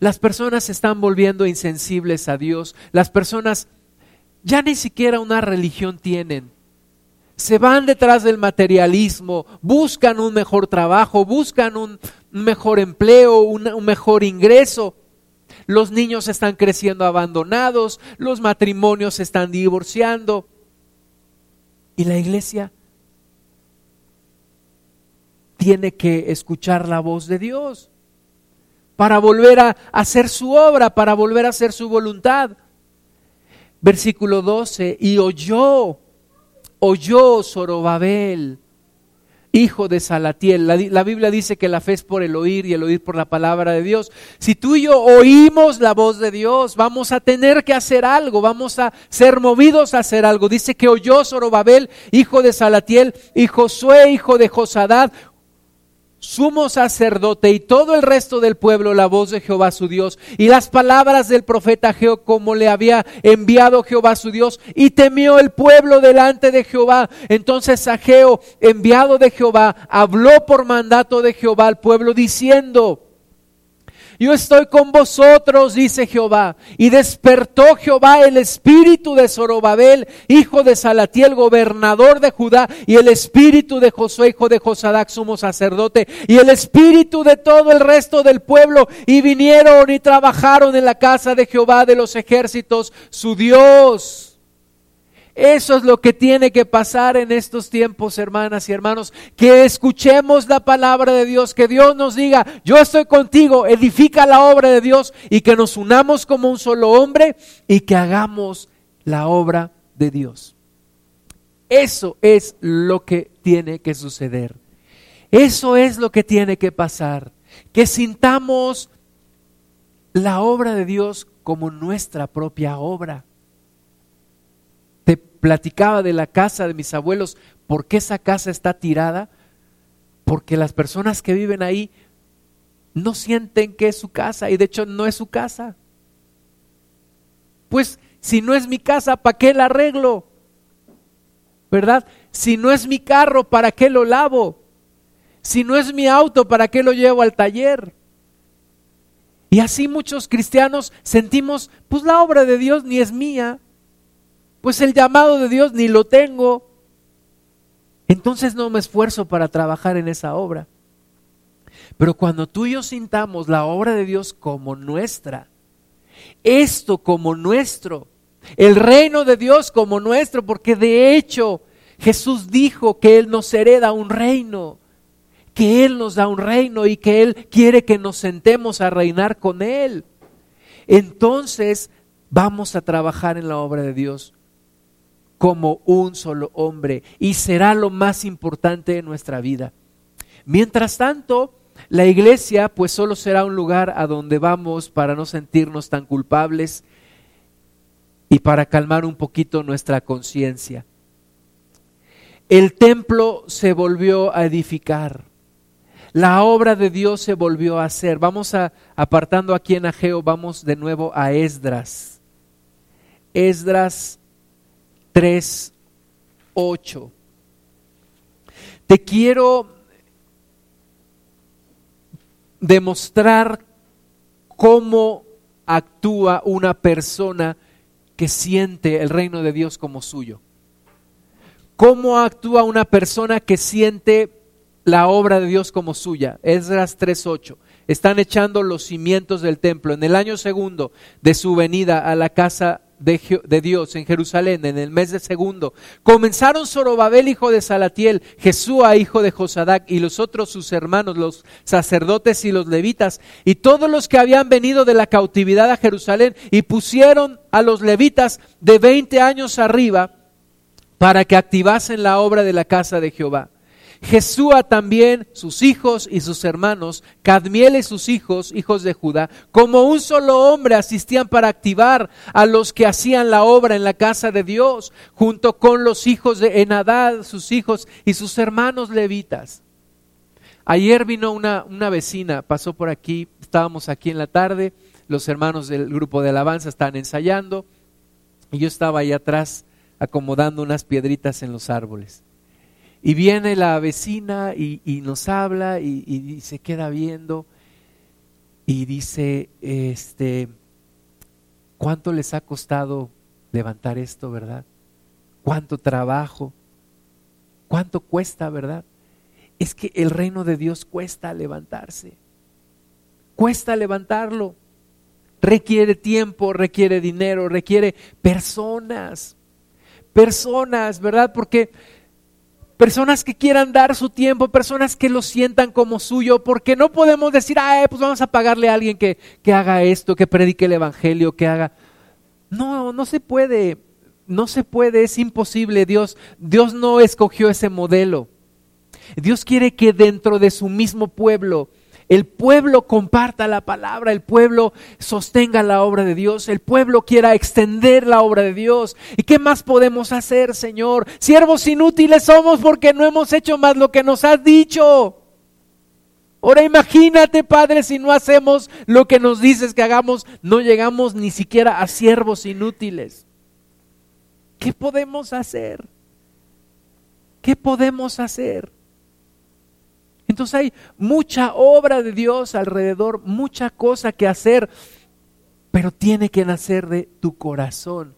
Las personas se están volviendo insensibles a Dios. Las personas ya ni siquiera una religión tienen. Se van detrás del materialismo, buscan un mejor trabajo, buscan un mejor empleo, un, mejor ingreso. Los niños están creciendo abandonados, los matrimonios se están divorciando. Y la iglesia tiene que escuchar la voz de Dios para volver a hacer su obra, para volver a hacer su voluntad. Versículo 12, y oyó, oyó Zorobabel, hijo de Salatiel. La, Biblia dice que la fe es por el oír y el oír por la palabra de Dios. Si tú y yo oímos la voz de Dios, vamos a tener que hacer algo, vamos a ser movidos a hacer algo. Dice que oyó Zorobabel, hijo de Salatiel, y Josué, hijo de Josadad, sumo sacerdote y todo el resto del pueblo la voz de Jehová su Dios y las palabras del profeta Geo como le había enviado Jehová su Dios y temió el pueblo delante de Jehová. Entonces Ageo, enviado de Jehová, habló por mandato de Jehová al pueblo diciendo, yo estoy con vosotros, dice Jehová. Y despertó Jehová el espíritu de Zorobabel, hijo de Salatiel, gobernador de Judá, y el espíritu de Josué, hijo de Josadac, sumo sacerdote, y el espíritu de todo el resto del pueblo, y vinieron y trabajaron en la casa de Jehová de los ejércitos, su Dios. Eso es lo que tiene que pasar en estos tiempos, hermanas y hermanos, que escuchemos la palabra de Dios, que Dios nos diga, yo estoy contigo, edifica la obra de Dios y que nos unamos como un solo hombre y que hagamos la obra de Dios. Eso es lo que tiene que suceder. Eso es lo que tiene que pasar. Que sintamos la obra de Dios como nuestra propia obra platicaba de la casa de mis abuelos, ¿por qué esa casa está tirada? Porque las personas que viven ahí no sienten que es su casa y de hecho no es su casa. Pues si no es mi casa, ¿para qué la arreglo? ¿verdad? Si no es mi carro, ¿para qué lo lavo? Si no es mi auto, ¿para qué lo llevo al taller? Y así muchos cristianos sentimos, pues la obra de Dios ni es mía, pues el llamado de Dios ni lo tengo, entonces no me esfuerzo para trabajar en esa obra. Pero cuando tú y yo sintamos la obra de Dios como nuestra, esto como nuestro, el reino de Dios como nuestro, porque de hecho Jesús dijo que Él nos hereda un reino, que Él nos da un reino y que Él quiere que nos sentemos a reinar con Él. Entonces vamos a trabajar en la obra de Dios como un solo hombre y será lo más importante de nuestra vida. Mientras tanto, la iglesia pues solo será un lugar a donde vamos para no sentirnos tan culpables y para calmar un poquito nuestra conciencia. El templo se volvió a edificar. La obra de Dios se volvió a hacer. Vamos a, apartando aquí en Ageo, vamos de nuevo a Esdras. Esdras 3, 8. Te quiero demostrar cómo actúa una persona que siente el reino de Dios como suyo. ¿Cómo actúa una persona que siente la obra de Dios como suya? Esdras 3.8. Están echando los cimientos del templo. En el año segundo de su venida a la casa de, Dios en Jerusalén en el mes de segundo, comenzaron Zorobabel, hijo de Salatiel, Jesúa, hijo de Josadac, y los otros sus hermanos, los sacerdotes y los levitas, y todos los que habían venido de la cautividad a Jerusalén, y pusieron a los levitas de veinte años arriba para que activasen la obra de la casa de Jehová. Jesúa también, sus hijos y sus hermanos, Cadmiel y sus hijos, hijos de Judá, como un solo hombre asistían para activar a los que hacían la obra en la casa de Dios, junto con los hijos de Enadad, sus hijos y sus hermanos levitas. Ayer vino una, una vecina, pasó por aquí, estábamos aquí en la tarde, los hermanos del grupo de alabanza estaban ensayando y yo estaba ahí atrás acomodando unas piedritas en los árboles. Y viene la vecina y, nos habla y, se queda viendo y dice, este, ¿cuánto les ha costado levantar esto, verdad? ¿Cuánto trabajo? ¿Cuánto cuesta, verdad? Es que el reino de Dios cuesta levantarse. Cuesta levantarlo. Requiere tiempo, requiere dinero, requiere personas. Personas, ¿verdad? Porque personas que quieran dar su tiempo, personas que lo sientan como suyo, porque no podemos decir, ah, pues vamos a pagarle a alguien que, que haga esto, que predique el Evangelio, que haga... No, no se puede, no se puede, es imposible. Dios, Dios no escogió ese modelo. Dios quiere que dentro de su mismo pueblo el pueblo comparta la palabra, el pueblo sostenga la obra de Dios, el pueblo quiera extender la obra de Dios. ¿Y qué más podemos hacer, Señor? Siervos inútiles somos porque no hemos hecho más lo que nos has dicho. Ahora imagínate, Padre, si no hacemos lo que nos dices que hagamos, no llegamos ni siquiera a siervos inútiles. ¿Qué podemos hacer? ¿Qué podemos hacer? Entonces hay mucha obra de Dios alrededor, mucha cosa que hacer, pero tiene que nacer de tu corazón,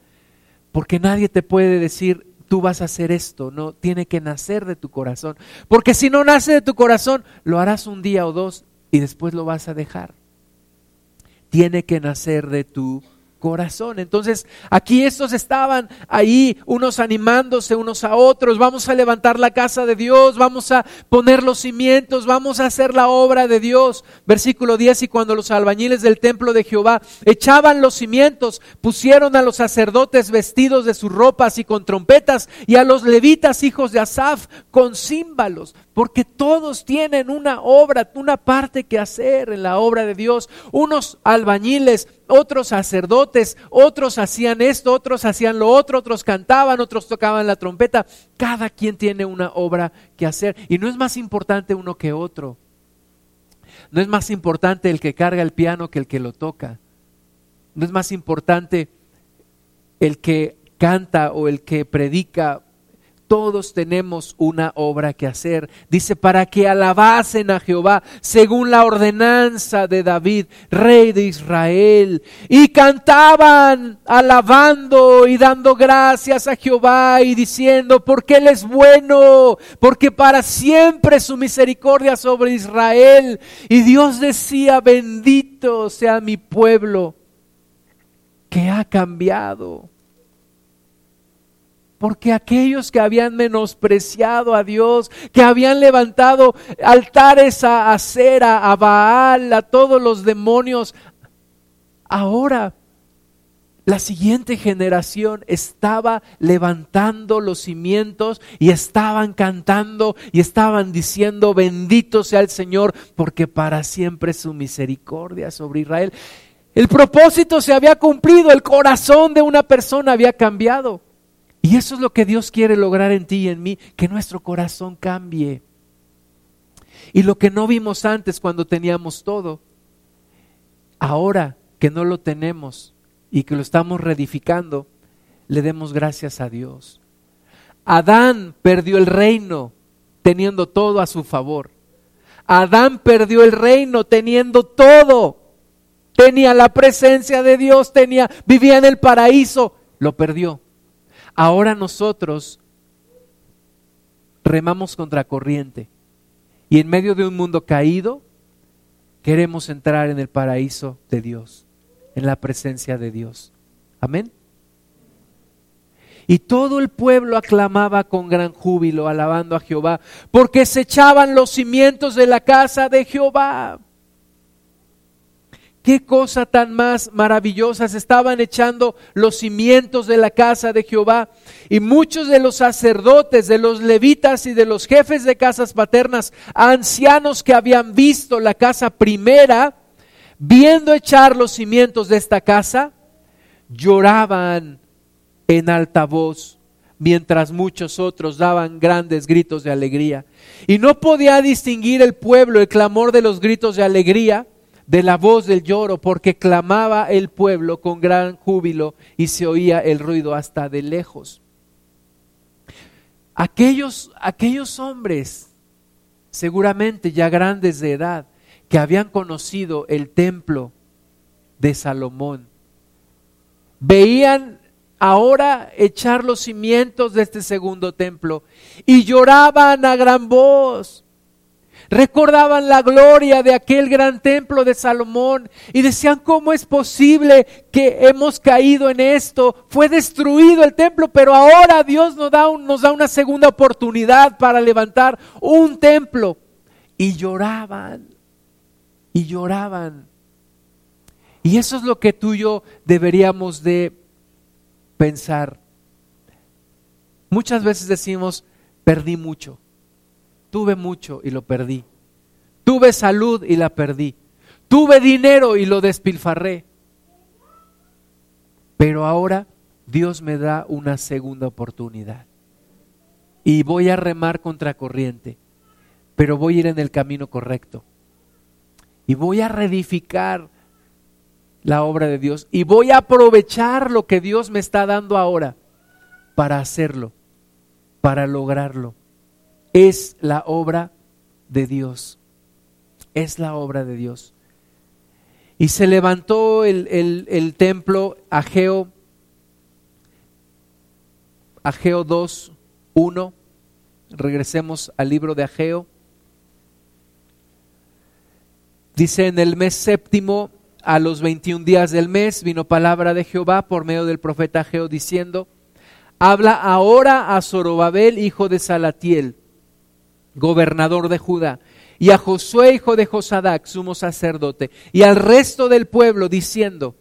porque nadie te puede decir, tú vas a hacer esto, no, tiene que nacer de tu corazón, porque si no nace de tu corazón, lo harás un día o dos y después lo vas a dejar. Tiene que nacer de tu corazón. Entonces, aquí estos estaban ahí, unos animándose unos a otros, vamos a levantar la casa de Dios, vamos a poner los cimientos, vamos a hacer la obra de Dios. Versículo 10, y cuando los albañiles del templo de Jehová echaban los cimientos, pusieron a los sacerdotes vestidos de sus ropas y con trompetas, y a los levitas hijos de Asaf con címbalos porque todos tienen una obra, una parte que hacer en la obra de Dios. Unos albañiles, otros sacerdotes, otros hacían esto, otros hacían lo otro, otros cantaban, otros tocaban la trompeta. Cada quien tiene una obra que hacer y no es más importante uno que otro. No es más importante el que carga el piano que el que lo toca. No es más importante el que canta o el que predica todos tenemos una obra que hacer. Dice, para que alabasen a Jehová según la ordenanza de David, rey de Israel. Y cantaban alabando y dando gracias a Jehová y diciendo, porque Él es bueno, porque para siempre su misericordia sobre Israel. Y Dios decía, bendito sea mi pueblo que ha cambiado porque aquellos que habían menospreciado a Dios, que habían levantado altares a Acera, a Baal, a todos los demonios, ahora la siguiente generación estaba levantando los cimientos y estaban cantando y estaban diciendo, bendito sea el Señor, porque para siempre su misericordia sobre Israel. El propósito se había cumplido, el corazón de una persona había cambiado. Y eso es lo que Dios quiere lograr en ti y en mí, que nuestro corazón cambie. Y lo que no vimos antes cuando teníamos todo, ahora que no lo tenemos y que lo estamos reedificando, le demos gracias a Dios. Adán perdió el reino teniendo todo a su favor. Adán perdió el reino teniendo todo. Tenía la presencia de Dios, tenía vivía en el paraíso, lo perdió. Ahora nosotros remamos contra corriente y en medio de un mundo caído queremos entrar en el paraíso de Dios, en la presencia de Dios. Amén. Y todo el pueblo aclamaba con gran júbilo, alabando a Jehová, porque se echaban los cimientos de la casa de Jehová. Qué cosa tan más maravillosa. Se estaban echando los cimientos de la casa de Jehová. Y muchos de los sacerdotes, de los levitas y de los jefes de casas paternas, ancianos que habían visto la casa primera, viendo echar los cimientos de esta casa, lloraban en alta voz, mientras muchos otros daban grandes gritos de alegría. Y no podía distinguir el pueblo el clamor de los gritos de alegría de la voz del lloro, porque clamaba el pueblo con gran júbilo y se oía el ruido hasta de lejos. Aquellos, aquellos hombres, seguramente ya grandes de edad, que habían conocido el templo de Salomón, veían ahora echar los cimientos de este segundo templo y lloraban a gran voz recordaban la gloria de aquel gran templo de Salomón y decían, ¿cómo es posible que hemos caído en esto? Fue destruido el templo, pero ahora Dios nos da, una segunda oportunidad para levantar un templo. Y lloraban, y lloraban. Y eso es lo que tú y yo deberíamos de pensar. Muchas veces decimos, perdí mucho. Tuve mucho y lo perdí. Tuve salud y la perdí. Tuve dinero y lo despilfarré. Pero ahora Dios me da una segunda oportunidad. Y voy a remar contra corriente, pero voy a ir en el camino correcto. Y voy a reedificar la obra de Dios. Y voy a aprovechar lo que Dios me está dando ahora para hacerlo, para lograrlo es la obra de Dios. Es la obra de Dios. Y se levantó el, el, templo Ageo, Ageo 2, 1. Regresemos al libro de Ageo. Dice, en el mes séptimo, a los 21 días del mes, vino palabra de Jehová por medio del profeta Ageo diciendo, habla ahora a Zorobabel, hijo de Salatiel gobernador de Judá, y a Josué, hijo de Josadac, sumo sacerdote, y al resto del pueblo, diciendo,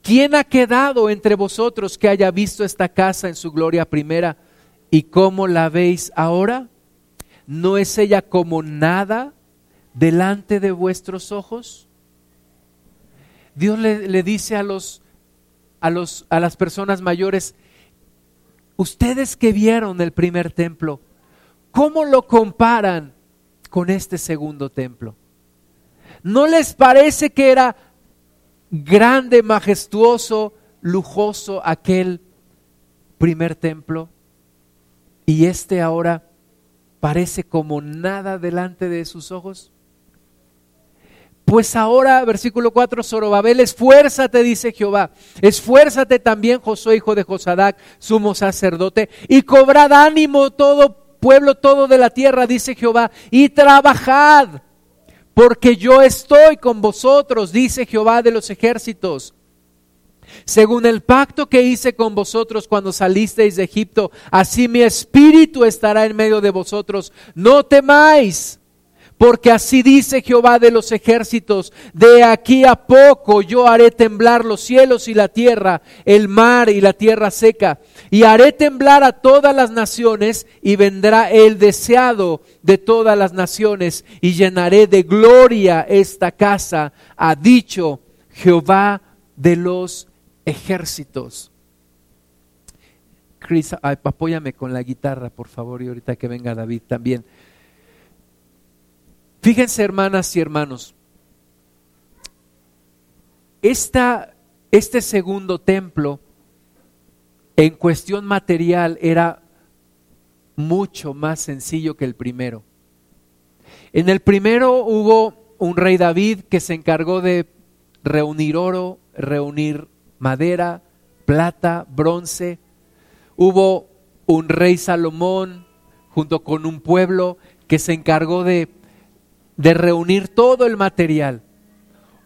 ¿quién ha quedado entre vosotros que haya visto esta casa en su gloria primera? ¿Y cómo la veis ahora? ¿No es ella como nada delante de vuestros ojos? Dios le, le dice a los, a los a las personas mayores, ustedes que vieron el primer templo, ¿Cómo lo comparan con este segundo templo? ¿No les parece que era grande, majestuoso, lujoso aquel primer templo? y este ahora parece como nada delante de sus ojos? Pues ahora, versículo 4, Zorobabel, esfuérzate, dice Jehová, esfuérzate también, Josué, hijo de Josadac, sumo sacerdote, y cobrad ánimo todo pueblo, todo de la tierra, dice Jehová, y trabajad, porque yo estoy con vosotros, dice Jehová de los ejércitos. Según el pacto que hice con vosotros cuando salisteis de Egipto, así mi espíritu estará en medio de vosotros. No temáis porque así dice Jehová de los ejércitos, de aquí a poco yo haré temblar los cielos y la tierra, el mar y la tierra seca, y haré temblar a todas las naciones, y vendrá el deseado de todas las naciones, y llenaré de gloria esta casa, ha dicho Jehová de los ejércitos. Chris, apóyame con la guitarra, por favor, y ahorita que venga David también. Fíjense, hermanas y hermanos, este segundo templo en cuestión material era mucho más sencillo que el primero. En el primero hubo un rey David que se encargó de reunir oro, reunir madera, plata, bronce. Hubo un rey Salomón junto con un pueblo que se encargó de de reunir todo el material.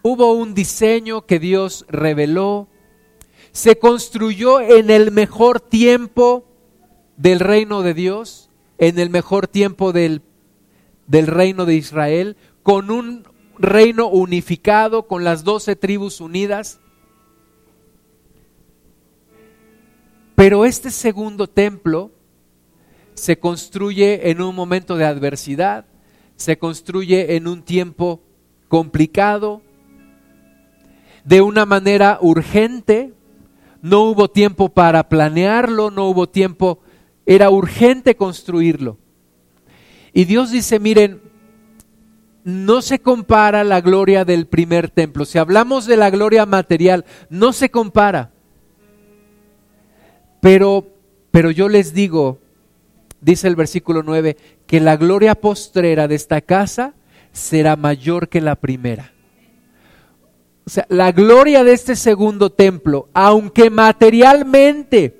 Hubo un diseño que Dios reveló, se construyó en el mejor tiempo del reino de Dios, en el mejor tiempo del, del reino de Israel, con un reino unificado, con las doce tribus unidas. Pero este segundo templo se construye en un momento de adversidad, se construye en un tiempo complicado, de una manera urgente, no hubo tiempo para planearlo, no hubo tiempo, era urgente construirlo. Y Dios dice, miren, no se compara la gloria del primer templo. Si hablamos de la gloria material, no se compara. Pero, pero yo les digo, dice el versículo 9, que la gloria postrera de esta casa será mayor que la primera. O sea, la gloria de este segundo templo, aunque materialmente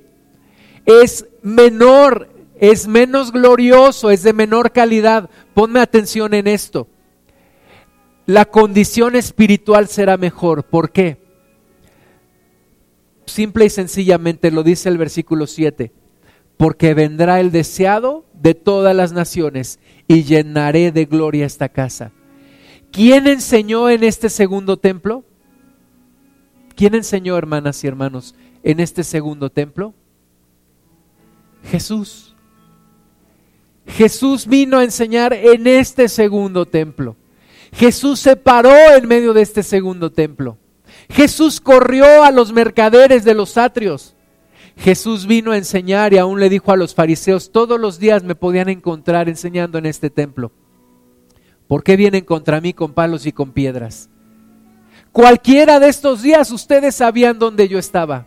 es menor, es menos glorioso, es de menor calidad, ponme atención en esto. La condición espiritual será mejor. ¿Por qué? Simple y sencillamente lo dice el versículo 7 porque vendrá el deseado de todas las naciones y llenaré de gloria esta casa. ¿Quién enseñó en este segundo templo? ¿Quién enseñó, hermanas y hermanos, en este segundo templo? Jesús. Jesús vino a enseñar en este segundo templo. Jesús se paró en medio de este segundo templo. Jesús corrió a los mercaderes de los atrios. Jesús vino a enseñar y aún le dijo a los fariseos, todos los días me podían encontrar enseñando en este templo. ¿Por qué vienen contra mí con palos y con piedras? Cualquiera de estos días ustedes sabían dónde yo estaba,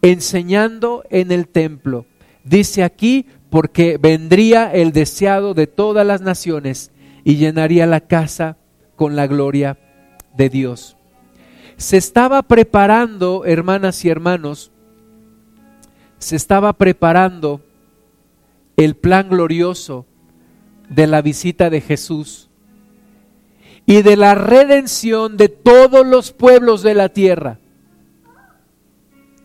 enseñando en el templo. Dice aquí, porque vendría el deseado de todas las naciones y llenaría la casa con la gloria de Dios. Se estaba preparando, hermanas y hermanos, se estaba preparando el plan glorioso de la visita de Jesús y de la redención de todos los pueblos de la tierra,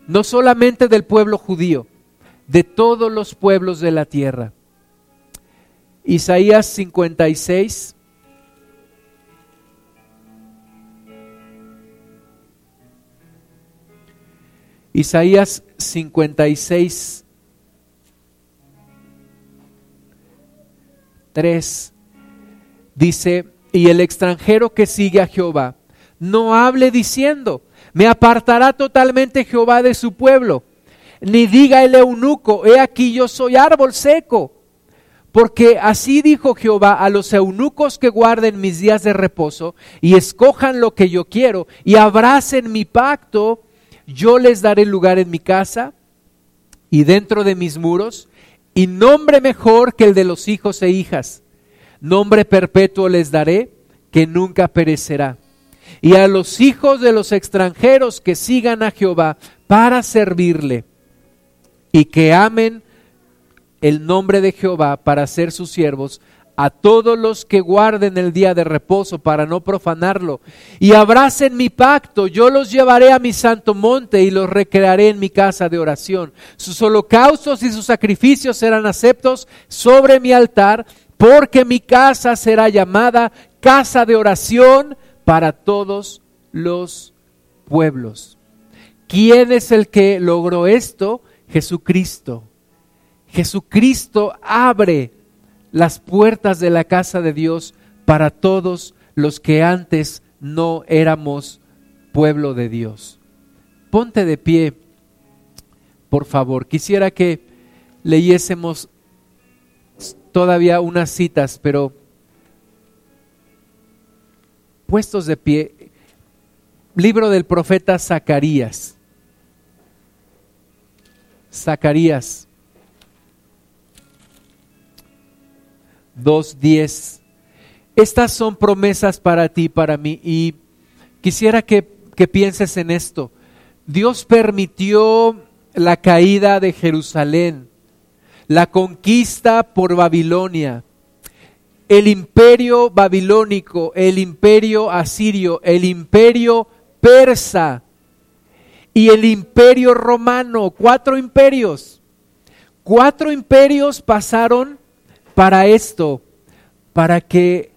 no solamente del pueblo judío, de todos los pueblos de la tierra. Isaías 56, Isaías 56, 3 dice, y el extranjero que sigue a Jehová, no hable diciendo, me apartará totalmente Jehová de su pueblo, ni diga el eunuco, he aquí yo soy árbol seco. Porque así dijo Jehová a los eunucos que guarden mis días de reposo y escojan lo que yo quiero y abracen mi pacto yo les daré lugar en mi casa y dentro de mis muros, y nombre mejor que el de los hijos e hijas. Nombre perpetuo les daré que nunca perecerá. Y a los hijos de los extranjeros que sigan a Jehová para servirle y que amen el nombre de Jehová para ser sus siervos, a todos los que guarden el día de reposo para no profanarlo y abracen mi pacto, yo los llevaré a mi santo monte y los recrearé en mi casa de oración. Sus holocaustos y sus sacrificios serán aceptos sobre mi altar, porque mi casa será llamada casa de oración para todos los pueblos. ¿Quién es el que logró esto? Jesucristo. Jesucristo abre las puertas de la casa de Dios para todos los que antes no éramos pueblo de Dios. Ponte de pie, por favor. Quisiera que leyésemos todavía unas citas, pero puestos de pie, libro del profeta Zacarías. Zacarías 2.10. Estas son promesas para ti, para mí, y quisiera que, que pienses en esto. Dios permitió la caída de Jerusalén, la conquista por Babilonia, el imperio babilónico, el imperio asirio, el imperio persa y el imperio romano, cuatro imperios. Cuatro imperios pasaron para esto, para que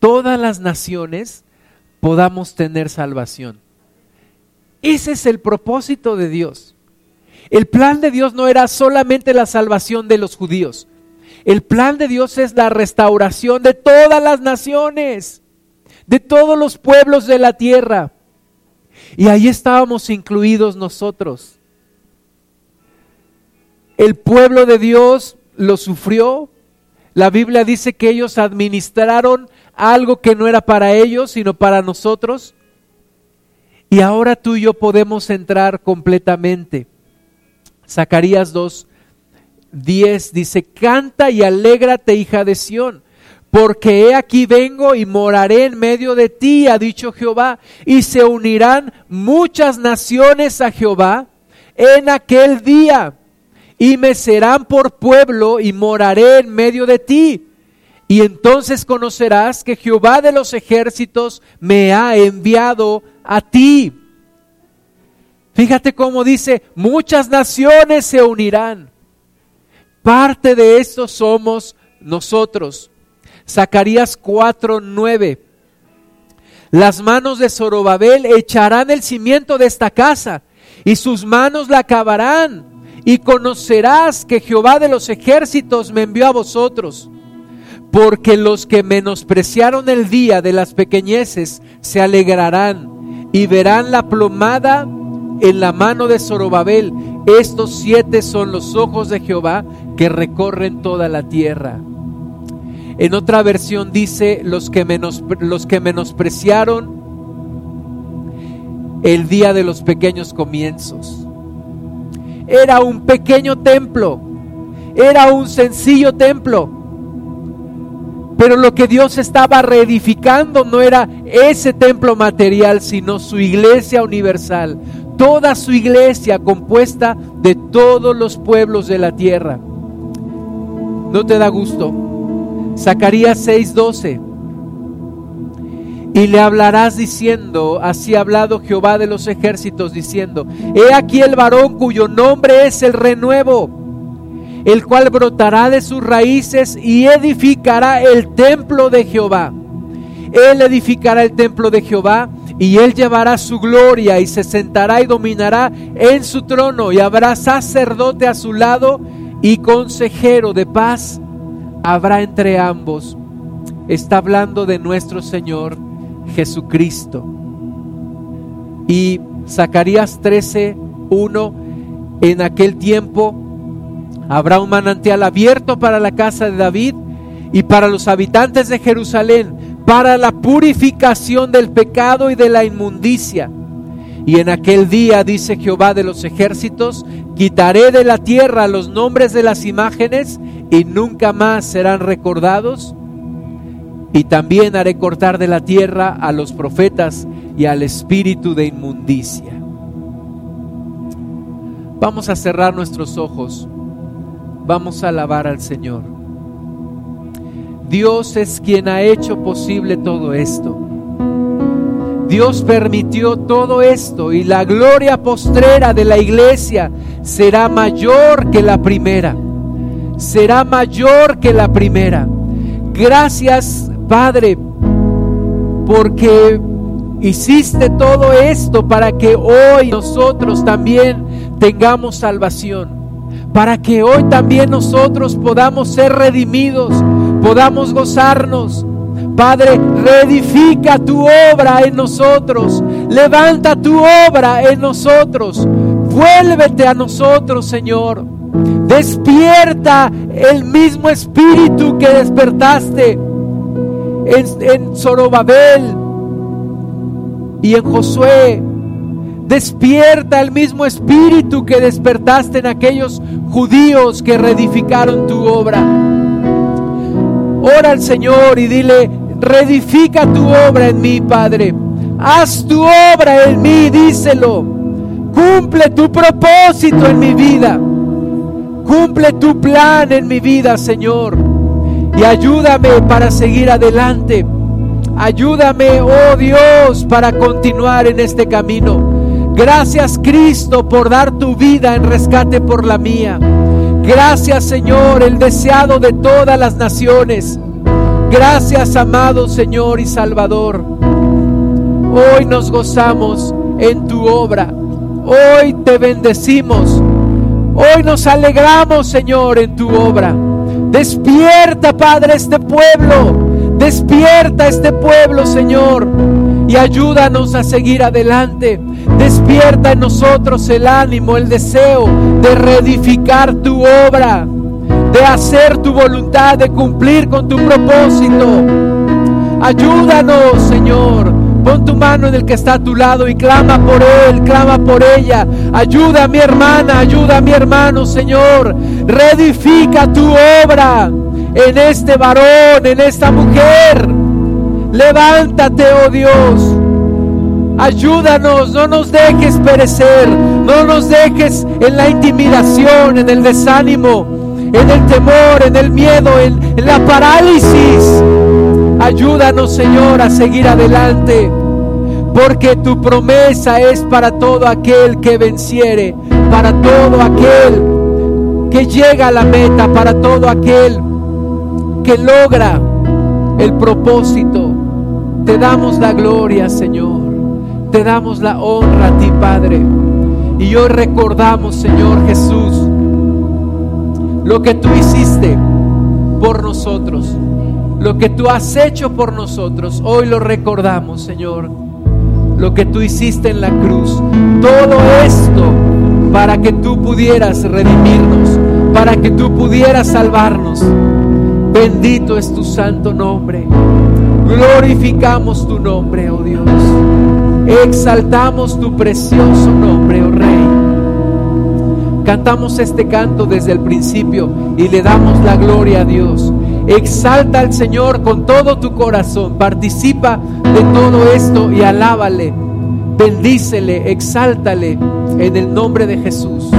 todas las naciones podamos tener salvación. Ese es el propósito de Dios. El plan de Dios no era solamente la salvación de los judíos. El plan de Dios es la restauración de todas las naciones, de todos los pueblos de la tierra. Y ahí estábamos incluidos nosotros. El pueblo de Dios lo sufrió, la Biblia dice que ellos administraron algo que no era para ellos, sino para nosotros. Y ahora tú y yo podemos entrar completamente. Zacarías 2, 10 dice, canta y alégrate, hija de Sión, porque he aquí vengo y moraré en medio de ti, ha dicho Jehová, y se unirán muchas naciones a Jehová en aquel día y me serán por pueblo y moraré en medio de ti. Y entonces conocerás que Jehová de los ejércitos me ha enviado a ti. Fíjate cómo dice, muchas naciones se unirán. Parte de esto somos nosotros. Zacarías 4:9. Las manos de Zorobabel echarán el cimiento de esta casa y sus manos la acabarán y conocerás que Jehová de los ejércitos me envió a vosotros. Porque los que menospreciaron el día de las pequeñeces se alegrarán y verán la plomada en la mano de Zorobabel. Estos siete son los ojos de Jehová que recorren toda la tierra. En otra versión dice los que, los que menospreciaron el día de los pequeños comienzos era un pequeño templo, era un sencillo templo. Pero lo que Dios estaba reedificando no era ese templo material, sino su iglesia universal. Toda su iglesia compuesta de todos los pueblos de la tierra. ¿No te da gusto? Zacarías 6:12 y le hablarás diciendo, así ha hablado Jehová de los ejércitos diciendo, he aquí el varón cuyo nombre es el renuevo, el cual brotará de sus raíces y edificará el templo de Jehová. Él edificará el templo de Jehová y él llevará su gloria y se sentará y dominará en su trono y habrá sacerdote a su lado y consejero de paz habrá entre ambos. Está hablando de nuestro Señor Jesucristo. Y Zacarías 13, 1, en aquel tiempo habrá un manantial abierto para la casa de David y para los habitantes de Jerusalén, para la purificación del pecado y de la inmundicia. Y en aquel día, dice Jehová de los ejércitos, Quitaré de la tierra los nombres de las imágenes y nunca más serán recordados. Y también haré cortar de la tierra a los profetas y al espíritu de inmundicia. Vamos a cerrar nuestros ojos. Vamos a alabar al Señor. Dios es quien ha hecho posible todo esto. Dios permitió todo esto y la gloria postrera de la iglesia será mayor que la primera. Será mayor que la primera. Gracias, Padre, porque hiciste todo esto para que hoy nosotros también tengamos salvación. Para que hoy también nosotros podamos ser redimidos, podamos gozarnos, Padre, reedifica tu obra en nosotros. Levanta tu obra en nosotros. Vuélvete a nosotros, Señor. Despierta el mismo espíritu que despertaste en, Zorobabel y en Josué. Despierta el mismo espíritu que despertaste en aquellos judíos que reedificaron tu obra. Ora al Señor y dile, reedifica tu obra en mí, Padre. Haz tu obra en mí, díselo. Cumple tu propósito en mi vida. Cumple tu plan en mi vida, Señor. Y ayúdame para seguir adelante. Ayúdame, oh Dios, para continuar en este camino. Gracias, Cristo, por dar tu vida en rescate por la mía. Gracias, Señor, el deseado de todas las naciones. Gracias, amado Señor y Salvador. Hoy nos gozamos en tu obra. Hoy te bendecimos. Hoy nos alegramos, Señor, en tu obra. Despierta, Padre, este pueblo. Despierta este pueblo, Señor. Y ayúdanos a seguir adelante. Despierta en nosotros el ánimo, el deseo de reedificar tu obra de hacer tu voluntad, de cumplir con tu propósito. Ayúdanos, Señor. Pon tu mano en el que está a tu lado y clama por él, clama por ella. Ayuda a mi hermana, ayuda a mi hermano, Señor. Reedifica tu obra en este varón, en esta mujer. Levántate, oh Dios. Ayúdanos, no nos dejes perecer, no nos dejes en la intimidación, en el desánimo en el temor, en el miedo, en, la parálisis. Ayúdanos, Señor, a seguir adelante, porque tu promesa es para todo aquel que venciere, para todo aquel que llega a la meta, para todo aquel que logra el propósito. Te damos la gloria, Señor. Te damos la honra a ti, Padre. Y hoy recordamos, Señor Jesús, lo que tú hiciste por nosotros, lo que tú has hecho por nosotros. Hoy lo recordamos, Señor. Lo que tú hiciste en la cruz. Todo esto para que tú pudieras redimirnos, para que tú pudieras salvarnos. Bendito es tu santo nombre. Glorificamos tu nombre, oh Dios. Exaltamos tu precioso nombre, oh Rey. Cantamos este canto desde el principio y le damos la gloria a Dios. Exalta al Señor con todo tu corazón. Participa de todo esto y alábale. Bendícele, exáltale en el nombre de Jesús.